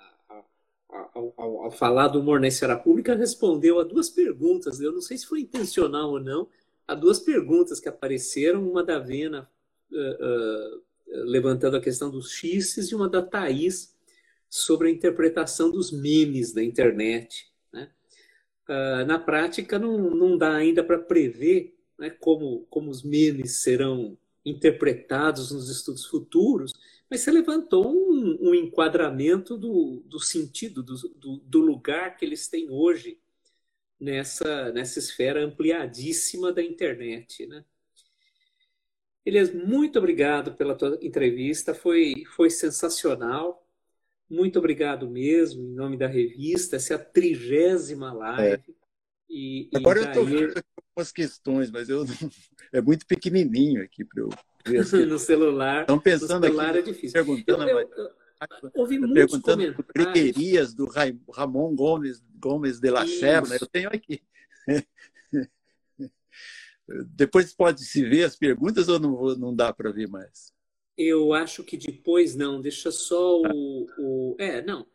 ao, ao, ao, falar do humor na esfera pública, respondeu a duas perguntas. Eu não sei se foi intencional ou não, a duas perguntas que apareceram, uma da Vena uh, uh, levantando a questão dos xistes e uma da Thaís sobre a interpretação dos memes da internet uh, na prática não, não dá ainda para prever né, como, como os memes serão interpretados nos estudos futuros, mas você levantou um, um enquadramento do, do sentido, do, do, do, lugar que eles têm hoje nessa, nessa esfera ampliadíssima da internet. Né? Elias, muito obrigado pela tua entrevista, foi, foi sensacional. Muito obrigado mesmo, em nome da revista. Essa é a trigésima live. É. E, Agora e daí... eu estou vendo algumas questões, mas eu é muito pequenininho aqui para eu no celular. Estão pensando no celular aqui, é difícil. Perguntando, eu, eu, eu, Ouvi muitos perguntando comentários. do Ramon Gomes, Gomes de la Serra, né? eu tenho aqui. Depois pode se ver as perguntas ou não, não dá para ver mais? Eu acho que depois não, deixa só o. o é, não.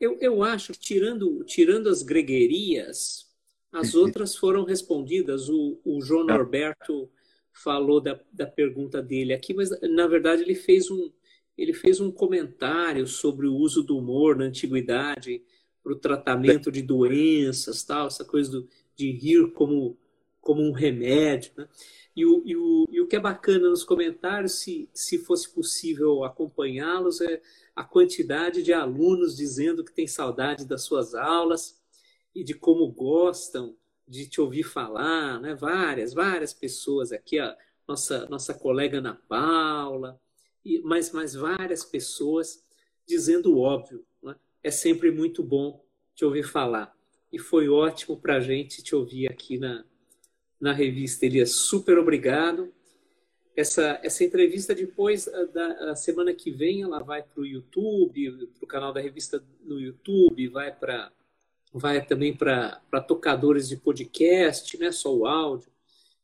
Eu, eu acho que tirando, tirando as greguerias, as outras foram respondidas. O, o João tá. Norberto falou da, da pergunta dele aqui, mas na verdade ele fez um, ele fez um comentário sobre o uso do humor na antiguidade, o tratamento de doenças, tal, essa coisa do, de rir como, como um remédio. Né? E, o, e, o, e o que é bacana nos comentários, se, se fosse possível acompanhá-los, é a quantidade de alunos dizendo que tem saudade das suas aulas e de como gostam de te ouvir falar, né? Várias, várias pessoas aqui, a nossa nossa colega Ana Paula, e mais mais várias pessoas dizendo o óbvio, né? É sempre muito bom te ouvir falar. E foi ótimo para a gente te ouvir aqui na, na revista Elias. Super obrigado. Essa, essa entrevista depois da semana que vem ela vai para o YouTube, para o canal da revista no YouTube, vai para vai também para tocadores de podcast, não é só o áudio,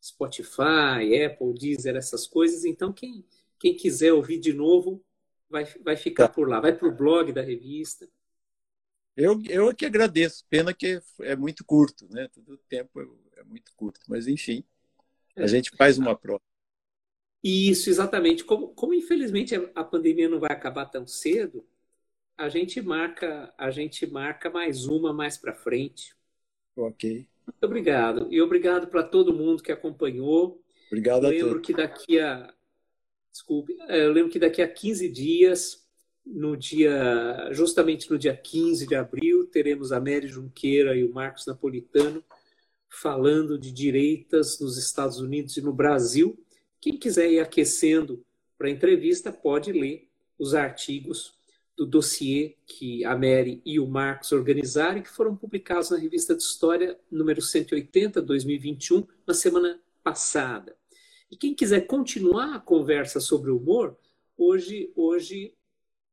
Spotify, Apple, Deezer, essas coisas. Então, quem, quem quiser ouvir de novo, vai, vai ficar tá. por lá. Vai para o blog da revista. Eu, eu é que agradeço. Pena que é muito curto, né? Todo o tempo é muito curto. Mas, enfim, a é. gente faz uma prova. Isso, exatamente. Como, como infelizmente a pandemia não vai acabar tão cedo, a gente marca, a gente marca mais uma mais para frente. Ok. Muito obrigado. E obrigado para todo mundo que acompanhou. Obrigado eu lembro que daqui a desculpe, é, eu lembro que daqui a 15 dias, no dia justamente no dia 15 de abril, teremos a Mary Junqueira e o Marcos Napolitano falando de direitas nos Estados Unidos e no Brasil. Quem quiser ir aquecendo para a entrevista pode ler os artigos do dossiê que a Mary e o Marcos organizaram e que foram publicados na Revista de História número 180, 2021, na semana passada. E quem quiser continuar a conversa sobre o humor, hoje, hoje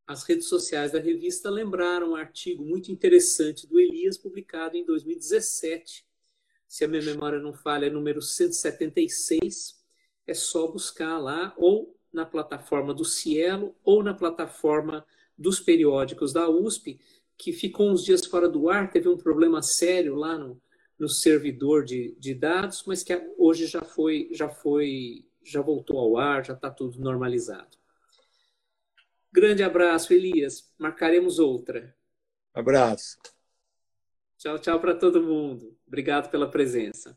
as redes sociais da revista lembraram um artigo muito interessante do Elias, publicado em 2017. Se a minha memória não falha, é número 176. É só buscar lá, ou na plataforma do Cielo, ou na plataforma dos periódicos da USP, que ficou uns dias fora do ar, teve um problema sério lá no, no servidor de, de dados, mas que hoje já foi, já foi, já voltou ao ar, já está tudo normalizado. Grande abraço, Elias. Marcaremos outra. Abraço. Tchau, tchau para todo mundo. Obrigado pela presença.